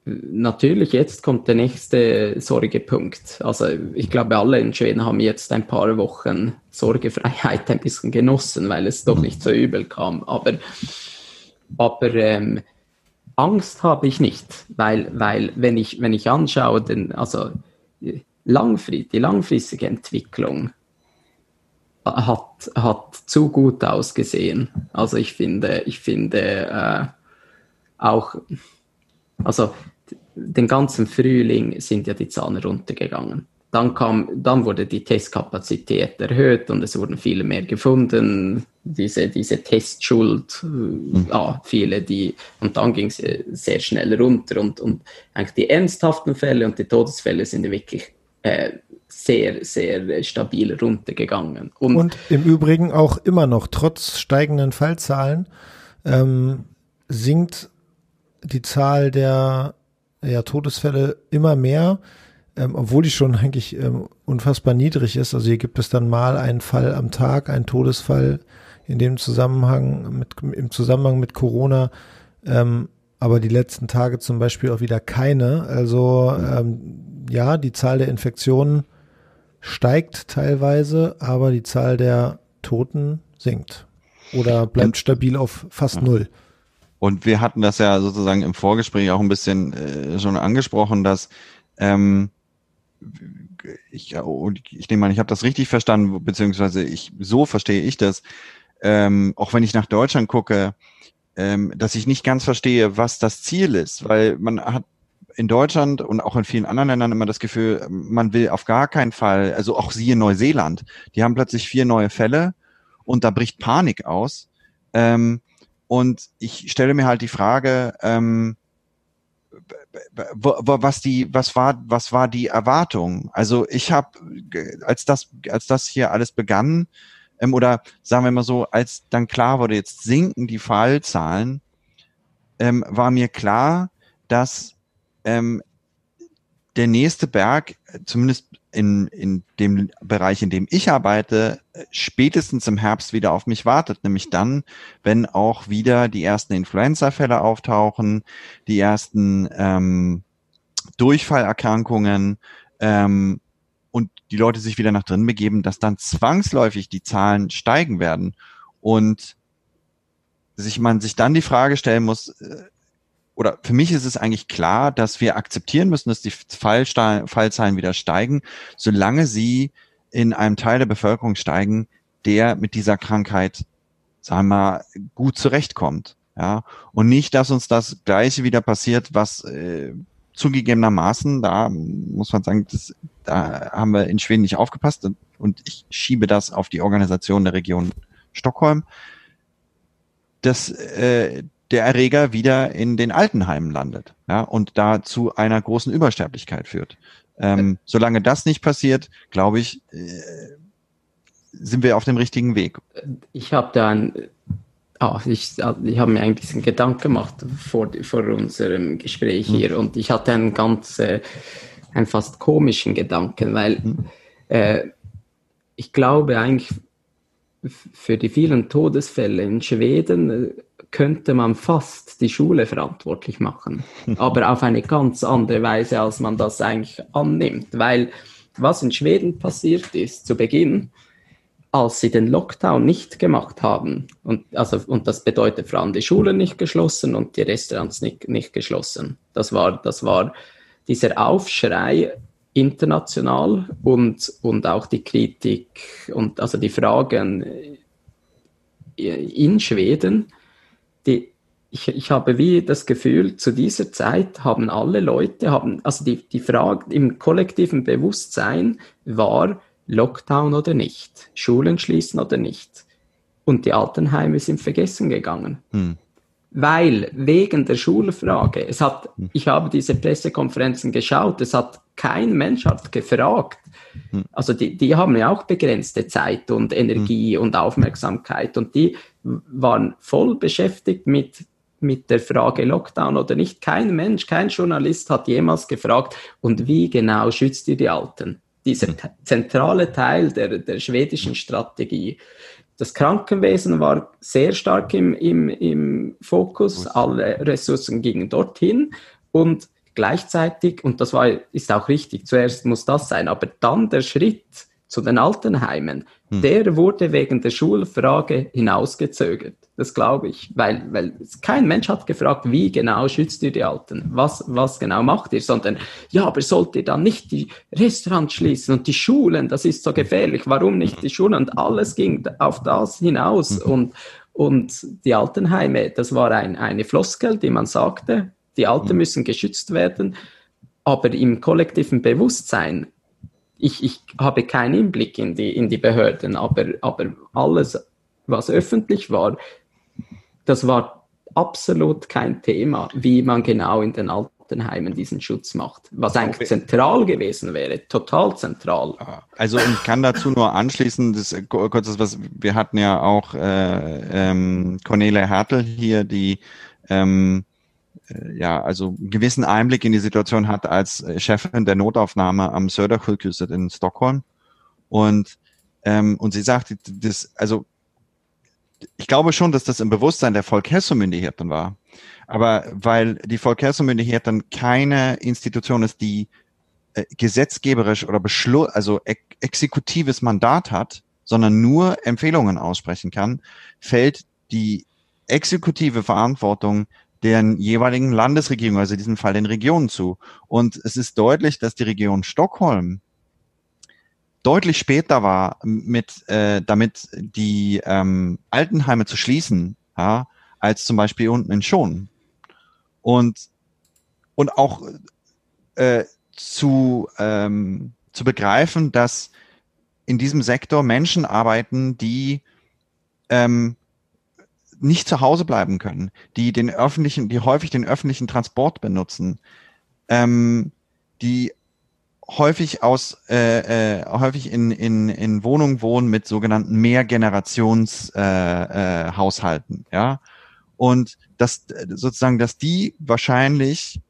Natürlich, jetzt kommt der nächste Sorgepunkt. Also ich glaube, alle in Schweden haben jetzt ein paar Wochen Sorgefreiheit ein bisschen genossen, weil es doch mhm. nicht so übel kam. Aber, aber ähm, Angst habe ich nicht, weil, weil wenn, ich, wenn ich anschaue, den, also langfristig, die langfristige Entwicklung hat, hat zu gut ausgesehen. Also ich finde, ich finde äh, auch, also den ganzen Frühling sind ja die Zahlen runtergegangen. Dann kam, dann wurde die Testkapazität erhöht und es wurden viele mehr gefunden. Diese, diese Testschuld, mhm. ja, viele, die, und dann ging es sehr schnell runter und, und eigentlich die ernsthaften Fälle und die Todesfälle sind wirklich äh, sehr, sehr stabil runtergegangen. Und, und, im Übrigen auch immer noch, trotz steigenden Fallzahlen, ähm, sinkt die Zahl der ja, Todesfälle immer mehr, ähm, obwohl die schon eigentlich ähm, unfassbar niedrig ist. Also hier gibt es dann mal einen Fall am Tag, einen Todesfall in dem Zusammenhang mit, im Zusammenhang mit Corona. Ähm, aber die letzten Tage zum Beispiel auch wieder keine. Also ähm, ja, die Zahl der Infektionen steigt teilweise, aber die Zahl der Toten sinkt oder bleibt stabil auf fast null. Und wir hatten das ja sozusagen im Vorgespräch auch ein bisschen äh, schon angesprochen, dass ähm, ich, ich nehme an, ich habe das richtig verstanden, beziehungsweise ich so verstehe ich das, ähm, auch wenn ich nach Deutschland gucke, ähm, dass ich nicht ganz verstehe, was das Ziel ist, weil man hat in Deutschland und auch in vielen anderen Ländern immer das Gefühl, man will auf gar keinen Fall, also auch siehe Neuseeland, die haben plötzlich vier neue Fälle und da bricht Panik aus. Ähm, und ich stelle mir halt die Frage, ähm, was die, was war, was war die Erwartung? Also ich habe, als das, als das hier alles begann, ähm, oder sagen wir mal so, als dann klar wurde, jetzt sinken die Fallzahlen, ähm, war mir klar, dass ähm, der nächste Berg, zumindest in, in dem Bereich, in dem ich arbeite, spätestens im Herbst wieder auf mich wartet. Nämlich dann, wenn auch wieder die ersten Influenza-Fälle auftauchen, die ersten ähm, Durchfallerkrankungen ähm, und die Leute sich wieder nach drinnen begeben, dass dann zwangsläufig die Zahlen steigen werden. Und sich man sich dann die Frage stellen muss, äh, oder für mich ist es eigentlich klar, dass wir akzeptieren müssen, dass die Fallzahlen wieder steigen, solange sie in einem Teil der Bevölkerung steigen, der mit dieser Krankheit, sagen wir mal, gut zurechtkommt. Ja, und nicht, dass uns das Gleiche wieder passiert, was äh, zugegebenermaßen, da muss man sagen, das, da haben wir in Schweden nicht aufgepasst und, und ich schiebe das auf die Organisation der Region Stockholm, dass äh, der Erreger wieder in den Altenheimen landet ja, und da zu einer großen Übersterblichkeit führt. Ähm, solange das nicht passiert, glaube ich, äh, sind wir auf dem richtigen Weg. Ich habe da ein, oh, ich, ich habe mir ein bisschen Gedanken gemacht vor, vor unserem Gespräch hier mhm. und ich hatte einen ganz, äh, einen fast komischen Gedanken, weil mhm. äh, ich glaube eigentlich für die vielen Todesfälle in Schweden äh, könnte man fast die Schule verantwortlich machen, *laughs* aber auf eine ganz andere Weise, als man das eigentlich annimmt, weil was in Schweden passiert ist zu Beginn, als sie den Lockdown nicht gemacht haben, und, also, und das bedeutet vor allem die Schulen nicht geschlossen und die Restaurants nicht, nicht geschlossen. Das war, das war dieser Aufschrei international und, und auch die Kritik und also die Fragen in Schweden, die, ich, ich habe wie das Gefühl, zu dieser Zeit haben alle Leute, haben, also die, die Frage im kollektiven Bewusstsein war, Lockdown oder nicht, Schulen schließen oder nicht. Und die Altenheime sind vergessen gegangen. Hm. Weil wegen der Schulfrage, es hat, hm. ich habe diese Pressekonferenzen geschaut, es hat kein Mensch hat gefragt. Hm. Also die, die haben ja auch begrenzte Zeit und Energie hm. und Aufmerksamkeit und die waren voll beschäftigt mit mit der Frage Lockdown oder nicht. Kein Mensch, kein Journalist hat jemals gefragt, und wie genau schützt ihr die Alten? dieser zentrale Teil der, der schwedischen Strategie. Das Krankenwesen war sehr stark im, im, im Fokus, alle Ressourcen gingen dorthin und gleichzeitig, und das war, ist auch richtig, zuerst muss das sein, aber dann der Schritt zu den Altenheimen, hm. der wurde wegen der Schulfrage hinausgezögert. Das glaube ich, weil, weil kein Mensch hat gefragt, wie genau schützt ihr die Alten? Was, was genau macht ihr? Sondern, ja, aber sollt ihr dann nicht die Restaurants schließen und die Schulen? Das ist so gefährlich. Warum nicht die Schulen? Und alles ging auf das hinaus. Mhm. Und, und die Altenheime, das war ein, eine Floskel, die man sagte, die Alten mhm. müssen geschützt werden. Aber im kollektiven Bewusstsein ich, ich habe keinen Einblick in die, in die Behörden, aber, aber alles, was öffentlich war, das war absolut kein Thema, wie man genau in den Altenheimen diesen Schutz macht. Was eigentlich okay. zentral gewesen wäre, total zentral. Also ich kann dazu nur anschließen, das kurz was wir hatten ja auch äh, ähm, Cornelia Hertel hier, die ähm, äh, ja, also einen gewissen Einblick in die Situation hat als Chefin der Notaufnahme am Södersjukhuset in Stockholm. Und, ähm, und sie sagt, das, also ich glaube schon, dass das im Bewusstsein der Folkhälsomyndigheten war. Aber weil die Folkhälsomyndigheten keine Institution ist, die äh, gesetzgeberisch oder Beschluss, also ex exekutives Mandat hat, sondern nur Empfehlungen aussprechen kann, fällt die exekutive Verantwortung den jeweiligen Landesregierungen, also in diesem Fall den Regionen zu. Und es ist deutlich, dass die Region Stockholm deutlich später war, mit, äh, damit die ähm, Altenheime zu schließen, ja, als zum Beispiel unten in Schonen. Und, und auch äh, zu, ähm, zu begreifen, dass in diesem Sektor Menschen arbeiten, die ähm, nicht zu Hause bleiben können, die den öffentlichen, die häufig den öffentlichen Transport benutzen, ähm, die häufig aus äh, äh, häufig in, in, in Wohnungen wohnen mit sogenannten Mehrgenerations-Haushalten, äh, äh, Haushalten, ja. Und dass sozusagen, dass die wahrscheinlich,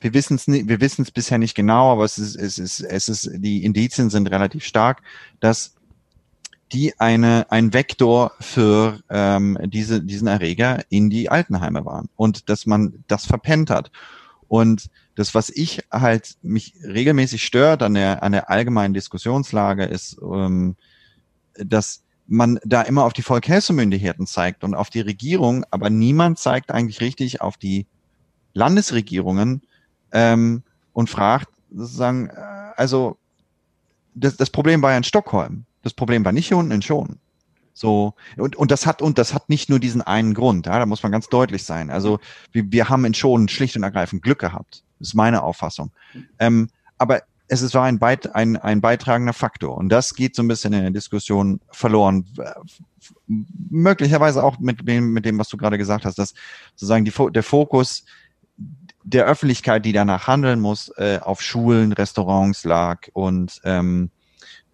wir wissen es wir wissen es bisher nicht genau, aber es ist, es ist, es ist, die Indizien sind relativ stark, dass die eine, ein Vektor für ähm, diese, diesen Erreger in die Altenheime waren und dass man das verpennt hat. Und das, was ich halt mich regelmäßig stört an der, an der allgemeinen Diskussionslage, ist, ähm, dass man da immer auf die Volkshelsemyndigheten zeigt und auf die Regierung, aber niemand zeigt eigentlich richtig auf die Landesregierungen ähm, und fragt sozusagen, äh, also das, das Problem war ja in Stockholm. Das Problem war nicht hier unten in Schonen. So, und, und das hat, und das hat nicht nur diesen einen Grund, ja, da muss man ganz deutlich sein. Also, wir, wir haben in Schonen schlicht und ergreifend Glück gehabt. Das ist meine Auffassung. Ähm, aber es ist, war ein, Beit, ein, ein beitragender Faktor. Und das geht so ein bisschen in der Diskussion verloren. Möglicherweise auch mit dem, mit dem, was du gerade gesagt hast, dass sozusagen die, der Fokus der Öffentlichkeit, die danach handeln muss, äh, auf Schulen, Restaurants lag und, ähm,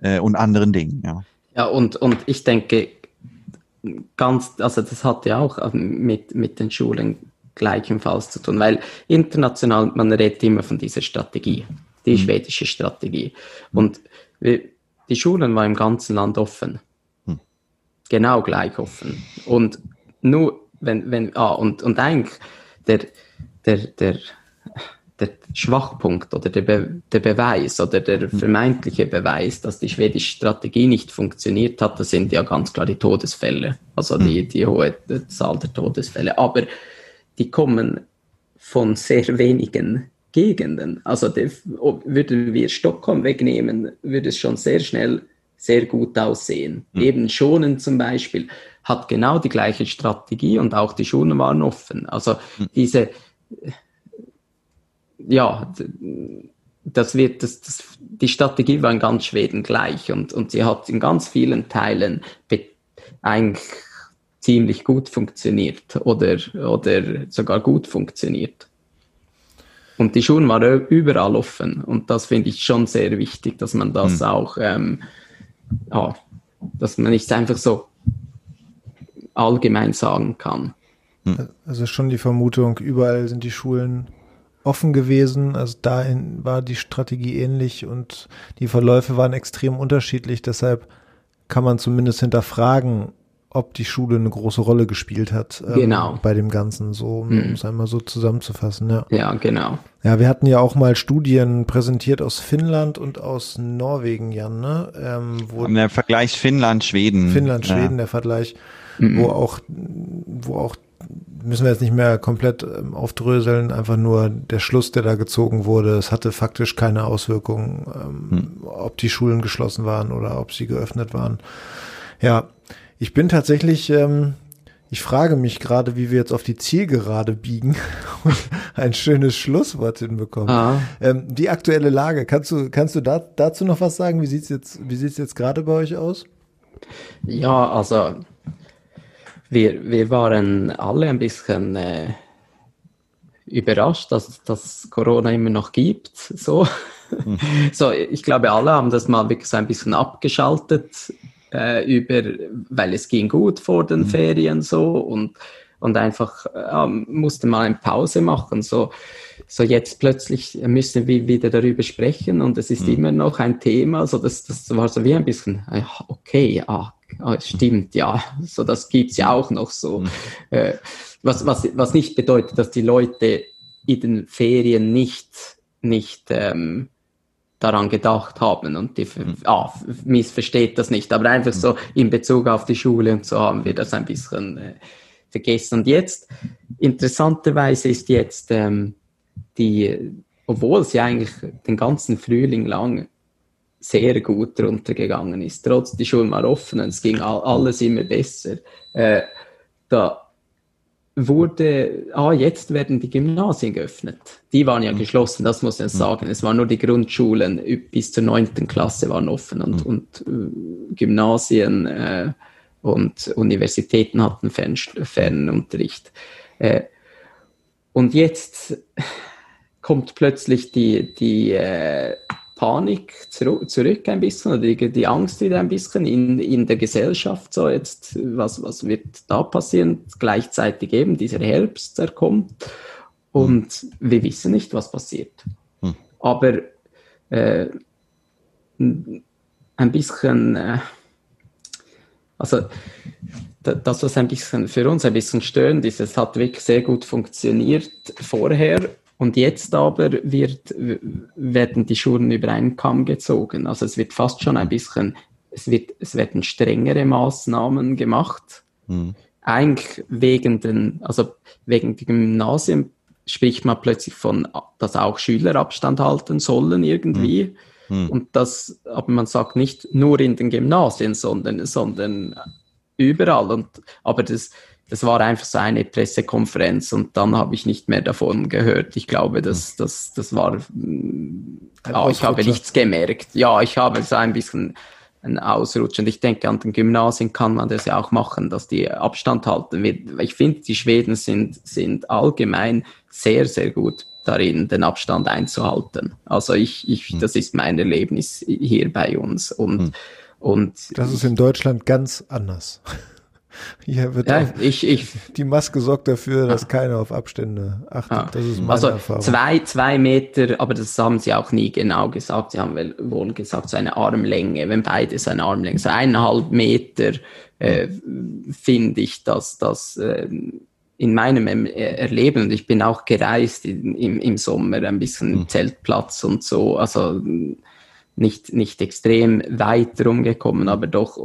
äh, und anderen Dingen. Ja, ja und, und ich denke, ganz, also das hat ja auch mit, mit den Schulen gleichenfalls zu tun, weil international, man redet immer von dieser Strategie, die mhm. schwedische Strategie. Und die Schulen waren im ganzen Land offen. Mhm. Genau gleich offen. Und nur, wenn, wenn, ah, und, und eigentlich, der, der, der, der Schwachpunkt oder der, Be der Beweis oder der hm. vermeintliche Beweis, dass die schwedische Strategie nicht funktioniert hat, das sind ja ganz klar die Todesfälle, also die, hm. die hohe Zahl der Todesfälle. Aber die kommen von sehr wenigen Gegenden. Also die, würden wir Stockholm wegnehmen, würde es schon sehr schnell sehr gut aussehen. Mhm. Eben Schonen zum Beispiel hat genau die gleiche Strategie und auch die Schulen waren offen. Also mhm. diese ja, das wird, das, das, die Strategie war in ganz Schweden gleich und, und sie hat in ganz vielen Teilen eigentlich ziemlich gut funktioniert oder, oder sogar gut funktioniert. Und die Schulen waren überall offen und das finde ich schon sehr wichtig, dass man das mhm. auch, ähm, ja, dass man nicht einfach so allgemein sagen kann. Also schon die Vermutung, überall sind die Schulen offen gewesen. Also da war die Strategie ähnlich und die Verläufe waren extrem unterschiedlich. Deshalb kann man zumindest hinterfragen, ob die Schule eine große Rolle gespielt hat ähm, genau. bei dem Ganzen, so um mhm. es einmal so zusammenzufassen. Ja. ja, genau. Ja, wir hatten ja auch mal Studien präsentiert aus Finnland und aus Norwegen, Jan, ne? Ähm, wo der Vergleich Finnland-Schweden. Finnland-Schweden, ja. der Vergleich, mhm. wo auch, wo auch müssen wir jetzt nicht mehr komplett ähm, aufdröseln, einfach nur der Schluss, der da gezogen wurde. Es hatte faktisch keine Auswirkungen, ähm, hm. ob die Schulen geschlossen waren oder ob sie geöffnet waren. Ja, ich bin tatsächlich, ähm, ich frage mich gerade, wie wir jetzt auf die Zielgerade biegen *laughs* und ein schönes Schlusswort hinbekommen. Ah. Ähm, die aktuelle Lage, kannst du, kannst du da, dazu noch was sagen? Wie sieht's jetzt, wie sieht's jetzt gerade bei euch aus? Ja, also wir, wir waren alle ein bisschen äh, überrascht, dass das Corona immer noch gibt. So. Mhm. *laughs* so, ich glaube, alle haben das mal wirklich so ein bisschen abgeschaltet, äh, über, weil es ging gut vor den mhm. Ferien so und, und einfach äh, musste mal eine Pause machen. So, so jetzt plötzlich müssen wir wieder darüber sprechen und es ist mhm. immer noch ein Thema. So das, das war so wie ein bisschen, okay, ah, ah, stimmt, ja, so das gibt's ja auch noch so. Mhm. Äh, was, was, was nicht bedeutet, dass die Leute in den Ferien nicht, nicht ähm, daran gedacht haben und die mhm. ah, missversteht das nicht, aber einfach so in Bezug auf die Schule und so haben wir das ein bisschen äh, vergessen. Und jetzt, interessanterweise ist jetzt ähm, die, obwohl sie eigentlich den ganzen Frühling lang sehr gut runtergegangen ist. Trotz die Schulen war offen und es ging alles immer besser. Äh, da wurde, ah, jetzt werden die Gymnasien geöffnet. Die waren ja mhm. geschlossen, das muss ich mhm. sagen. Es waren nur die Grundschulen bis zur neunten Klasse waren offen und, mhm. und äh, Gymnasien äh, und Universitäten hatten Fern Fernunterricht. Äh, und jetzt kommt plötzlich die, die äh, Panik zurück, ein bisschen oder die, die, Angst wieder ein bisschen in, in der Gesellschaft. So jetzt, was, was wird da passieren? Gleichzeitig eben dieser Herbst, der kommt und hm. wir wissen nicht, was passiert. Hm. Aber äh, ein bisschen, äh, also das, was ein bisschen für uns ein bisschen störend ist, es hat wirklich sehr gut funktioniert vorher und jetzt aber wird, werden die Schulen über einen Kamm gezogen. Also es wird fast schon ein bisschen, es, wird, es werden strengere Maßnahmen gemacht. Mhm. Eigentlich wegen den, also wegen der Gymnasien spricht man plötzlich von, dass auch Schüler Abstand halten sollen irgendwie. Mhm. Und das, aber man sagt nicht nur in den Gymnasien, sondern, sondern überall. Und, aber das, das war einfach so eine Pressekonferenz und dann habe ich nicht mehr davon gehört. Ich glaube, das, das, das war, ja, ich habe nichts gemerkt. Ja, ich habe so ein bisschen ein Ausrutsch. Und ich denke, an den Gymnasien kann man das ja auch machen, dass die Abstand halten. Ich finde, die Schweden sind, sind allgemein sehr, sehr gut darin, den Abstand einzuhalten. Also ich, ich, hm. das ist mein Erlebnis hier bei uns. Und, hm. und das ist in Deutschland ganz anders. Hier wird ja, ich, ich, die Maske sorgt dafür, dass ja. keiner auf Abstände achtet. Ja. Das ist meine also Erfahrung. Zwei, zwei Meter, aber das haben sie auch nie genau gesagt. Sie haben wohl gesagt, so eine Armlänge, wenn beides eine Armlänge, so eineinhalb Meter, äh, finde ich, dass das äh, in meinem Erleben, und ich bin auch gereist in, im, im Sommer, ein bisschen mhm. Zeltplatz und so, also nicht, nicht extrem weit rumgekommen, aber doch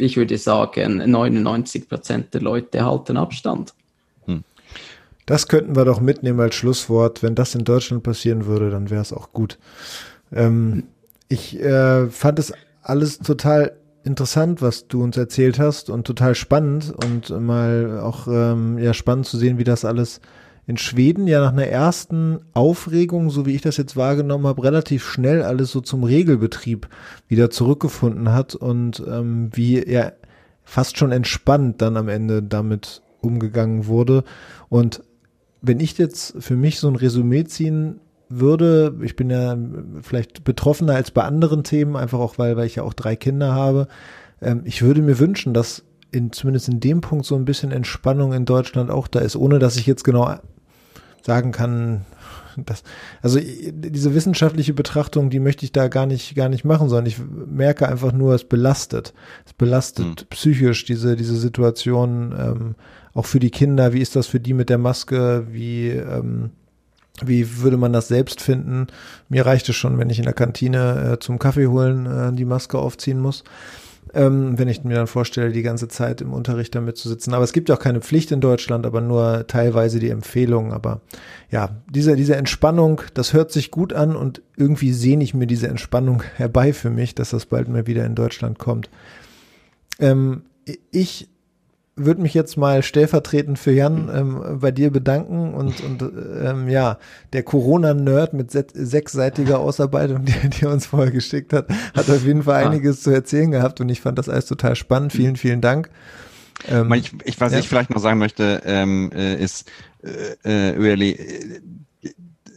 ich würde sagen, 99 Prozent der Leute halten Abstand. Hm. Das könnten wir doch mitnehmen als Schlusswort. Wenn das in Deutschland passieren würde, dann wäre es auch gut. Ähm, ich äh, fand es alles total interessant, was du uns erzählt hast und total spannend und mal auch ähm, ja spannend zu sehen, wie das alles in Schweden ja nach einer ersten Aufregung, so wie ich das jetzt wahrgenommen habe, relativ schnell alles so zum Regelbetrieb wieder zurückgefunden hat und ähm, wie er fast schon entspannt dann am Ende damit umgegangen wurde. Und wenn ich jetzt für mich so ein Resümee ziehen würde, ich bin ja vielleicht betroffener als bei anderen Themen, einfach auch weil, weil ich ja auch drei Kinder habe. Ähm, ich würde mir wünschen, dass in, zumindest in dem Punkt so ein bisschen Entspannung in Deutschland auch da ist, ohne dass ich jetzt genau sagen kann, dass, also diese wissenschaftliche Betrachtung, die möchte ich da gar nicht, gar nicht machen, sondern ich merke einfach nur, es belastet. Es belastet mhm. psychisch diese, diese Situation, ähm, auch für die Kinder. Wie ist das für die mit der Maske? Wie, ähm, wie würde man das selbst finden? Mir reicht es schon, wenn ich in der Kantine äh, zum Kaffee holen äh, die Maske aufziehen muss ähm, wenn ich mir dann vorstelle, die ganze Zeit im Unterricht damit zu sitzen. Aber es gibt auch keine Pflicht in Deutschland, aber nur teilweise die Empfehlung. Aber ja, diese, diese Entspannung, das hört sich gut an und irgendwie sehne ich mir diese Entspannung *laughs* herbei für mich, dass das bald mal wieder in Deutschland kommt. Ähm, ich würde mich jetzt mal stellvertretend für Jan ähm, bei dir bedanken und, und ähm, ja, der Corona-Nerd mit sechsseitiger *laughs* Ausarbeitung, die, die er uns vorher geschickt hat, hat auf jeden Fall einiges ja. zu erzählen gehabt und ich fand das alles total spannend. Vielen, vielen Dank. Ähm, ich, ich, was ja. ich vielleicht noch sagen möchte, ähm, äh, ist, äh, Ueli, äh,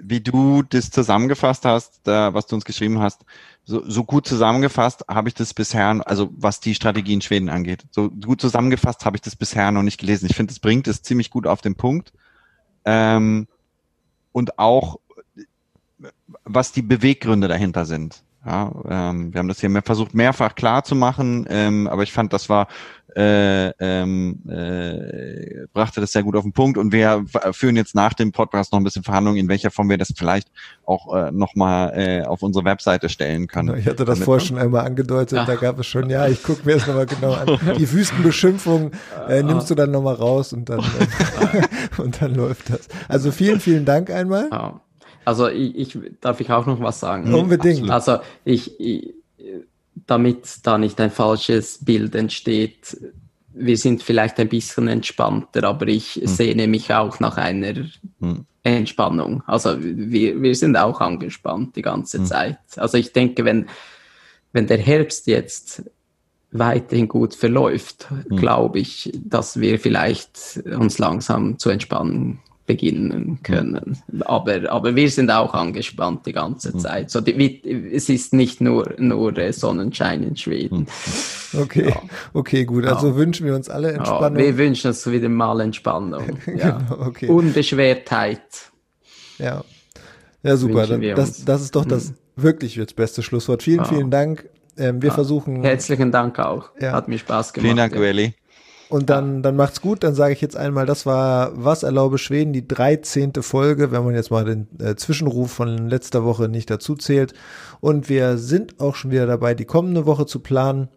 wie du das zusammengefasst hast, da, was du uns geschrieben hast, so, so gut zusammengefasst habe ich das bisher, also was die Strategie in Schweden angeht, so gut zusammengefasst habe ich das bisher noch nicht gelesen. Ich finde, es bringt es ziemlich gut auf den Punkt. Ähm, und auch, was die Beweggründe dahinter sind. Ja, ähm, wir haben das hier mehr, versucht mehrfach klar zu machen, ähm, aber ich fand, das war äh, ähm, äh, brachte das sehr gut auf den Punkt und wir führen jetzt nach dem Podcast noch ein bisschen Verhandlungen, in welcher Form wir das vielleicht auch äh, nochmal äh, auf unsere Webseite stellen können. Ich hatte das vorher schon einmal angedeutet, Ach. da gab es schon, ja, ich gucke mir das nochmal genau an. *laughs* Die Wüstenbeschimpfung äh, nimmst du dann nochmal raus und dann, äh, *laughs* *laughs* und dann läuft das. Also vielen, vielen Dank einmal. Also ich, ich darf ich auch noch was sagen. Unbedingt. Also ich, ich damit da nicht ein falsches Bild entsteht, wir sind vielleicht ein bisschen entspannter, aber ich hm. sehne mich auch nach einer hm. Entspannung. Also wir, wir sind auch angespannt die ganze hm. Zeit. Also ich denke, wenn, wenn der Herbst jetzt weiterhin gut verläuft, hm. glaube ich, dass wir vielleicht uns langsam zu entspannen beginnen können. Aber, aber wir sind auch angespannt die ganze mhm. Zeit. So, die, es ist nicht nur, nur Sonnenschein in Schweden. Mhm. Okay, ja. okay, gut. Also ja. wünschen wir uns alle Entspannung. Ja, wir wünschen uns wieder mal Entspannung. *laughs* Ja. genau, okay. Unbeschwertheit. Ja. Ja, super. Dann, das, das ist doch das mhm. wirklich jetzt beste Schlusswort. Vielen, vielen Dank. Ähm, wir versuchen. Herzlichen Dank auch. Hat mir Spaß gemacht. Vielen Dank, Ueli. Und dann, dann macht's gut. Dann sage ich jetzt einmal, das war Was erlaube Schweden, die 13. Folge, wenn man jetzt mal den äh, Zwischenruf von letzter Woche nicht dazu zählt. Und wir sind auch schon wieder dabei, die kommende Woche zu planen.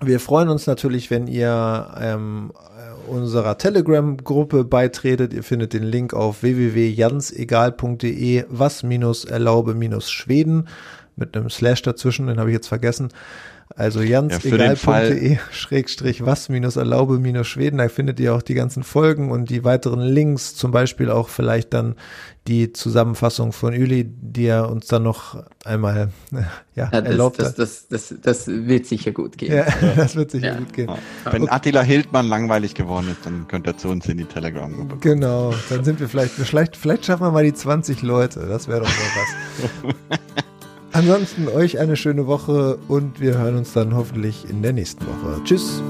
Wir freuen uns natürlich, wenn ihr ähm, unserer Telegram-Gruppe beitretet. Ihr findet den Link auf www.jansegal.de, was minus erlaube minus Schweden mit einem Slash dazwischen, den habe ich jetzt vergessen. Also jansegal.de *laughs* schrägstrich was minus erlaube minus Schweden. Da findet ihr auch die ganzen Folgen und die weiteren Links, zum Beispiel auch vielleicht dann die Zusammenfassung von Uli, die er uns dann noch einmal *laughs* ja, ja, das, erlaubt das, hat. Das, das, das, wird sicher gut gehen. Ja, *laughs* das wird sicher Ja. gut gehen. Wenn Attila Hildmann langweilig geworden ist, dann könnt ihr zu uns in die Telegram-Gruppe. Genau, dann sind wir vielleicht, vielleicht, vielleicht schaffen wir mal die 20 Leute. Das wäre doch mal was. Ansonsten euch eine schöne Woche und wir hören uns dann hoffentlich in der nächsten Woche. Tschüss.